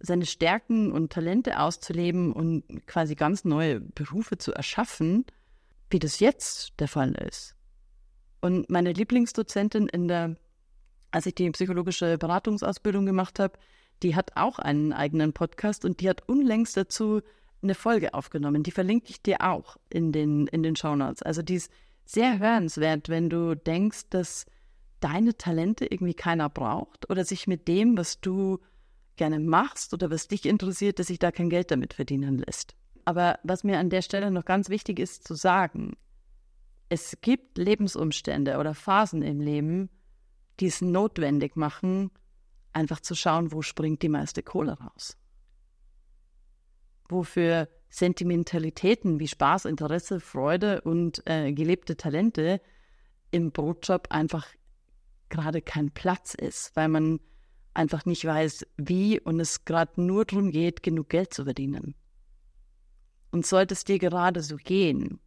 seine Stärken und Talente auszuleben und quasi ganz neue Berufe zu erschaffen, wie das jetzt der Fall ist. Und meine Lieblingsdozentin in der, als ich die psychologische Beratungsausbildung gemacht habe, die hat auch einen eigenen Podcast und die hat unlängst dazu eine Folge aufgenommen, die verlinke ich dir auch in den, in den Shownotes. Also die ist sehr hörenswert, wenn du denkst, dass deine Talente irgendwie keiner braucht oder sich mit dem, was du gerne machst oder was dich interessiert, dass sich da kein Geld damit verdienen lässt. Aber was mir an der Stelle noch ganz wichtig ist zu sagen, es gibt Lebensumstände oder Phasen im Leben, die es notwendig machen, einfach zu schauen, wo springt die meiste Kohle raus. Wofür Sentimentalitäten wie Spaß, Interesse, Freude und äh, gelebte Talente im Brotjob einfach gerade kein Platz ist, weil man einfach nicht weiß, wie und es gerade nur darum geht, genug Geld zu verdienen. Und sollte es dir gerade so gehen,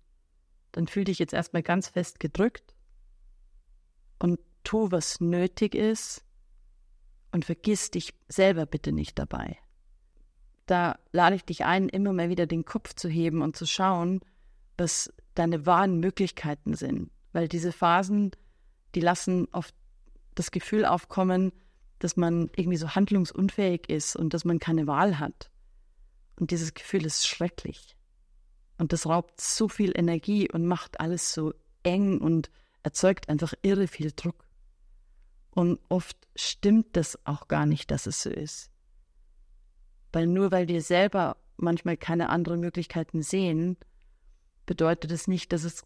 dann fühl dich jetzt erstmal ganz fest gedrückt und tu, was nötig ist und vergiss dich selber bitte nicht dabei. Da lade ich dich ein, immer mal wieder den Kopf zu heben und zu schauen, was deine wahren Möglichkeiten sind. Weil diese Phasen, die lassen oft das Gefühl aufkommen, dass man irgendwie so handlungsunfähig ist und dass man keine Wahl hat. Und dieses Gefühl ist schrecklich. Und das raubt so viel Energie und macht alles so eng und erzeugt einfach irre viel Druck. Und oft stimmt das auch gar nicht, dass es so ist. Weil nur weil wir selber manchmal keine anderen Möglichkeiten sehen, bedeutet es nicht, dass es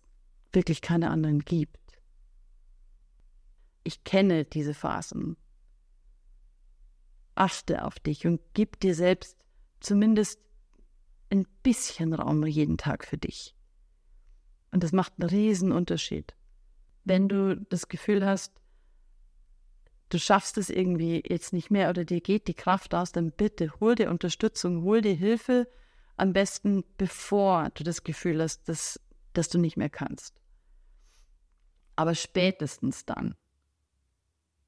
wirklich keine anderen gibt. Ich kenne diese Phasen. Achte auf dich und gib dir selbst zumindest ein bisschen Raum jeden Tag für dich. Und das macht einen riesen Unterschied. Wenn du das Gefühl hast, du schaffst es irgendwie jetzt nicht mehr oder dir geht die Kraft aus, dann bitte hol dir Unterstützung, hol dir Hilfe, am besten bevor du das Gefühl hast, dass, dass du nicht mehr kannst. Aber spätestens dann.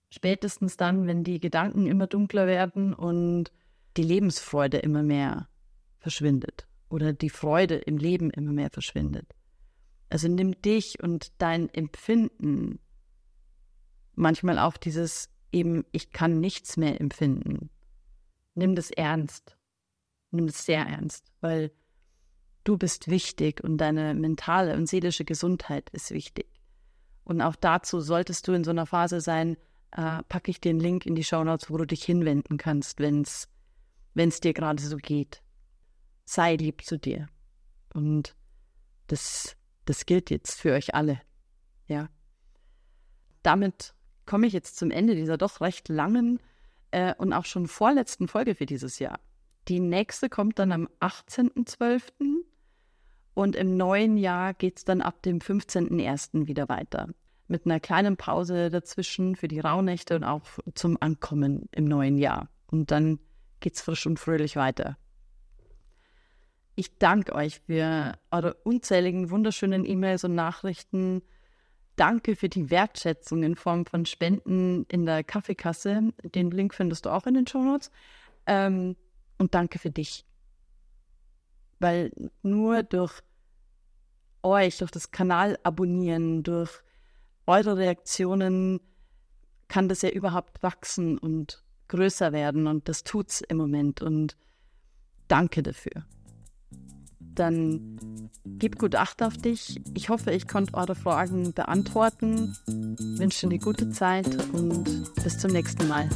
Spätestens dann, wenn die Gedanken immer dunkler werden und die Lebensfreude immer mehr verschwindet oder die Freude im Leben immer mehr verschwindet. Also nimm dich und dein Empfinden, manchmal auch dieses eben, ich kann nichts mehr empfinden. Nimm das ernst. Nimm das sehr ernst, weil du bist wichtig und deine mentale und seelische Gesundheit ist wichtig. Und auch dazu solltest du in so einer Phase sein, äh, packe ich den Link in die Shownotes, wo du dich hinwenden kannst, wenn es dir gerade so geht sei lieb zu dir. Und das, das gilt jetzt für euch alle. Ja. Damit komme ich jetzt zum Ende dieser doch recht langen äh, und auch schon vorletzten Folge für dieses Jahr. Die nächste kommt dann am 18.12. und im neuen Jahr geht es dann ab dem 15.01. wieder weiter. Mit einer kleinen Pause dazwischen für die Rauhnächte und auch zum Ankommen im neuen Jahr. Und dann geht es frisch und fröhlich weiter. Ich danke euch für eure unzähligen, wunderschönen E-Mails und Nachrichten. Danke für die Wertschätzung in Form von Spenden in der Kaffeekasse. Den Link findest du auch in den Show Notes. Ähm, und danke für dich. Weil nur durch euch, durch das Kanal abonnieren, durch eure Reaktionen kann das ja überhaupt wachsen und größer werden. Und das tut's im Moment. Und danke dafür dann gib gut Acht auf dich. Ich hoffe, ich konnte eure Fragen beantworten. Ich wünsche eine gute Zeit und bis zum nächsten Mal.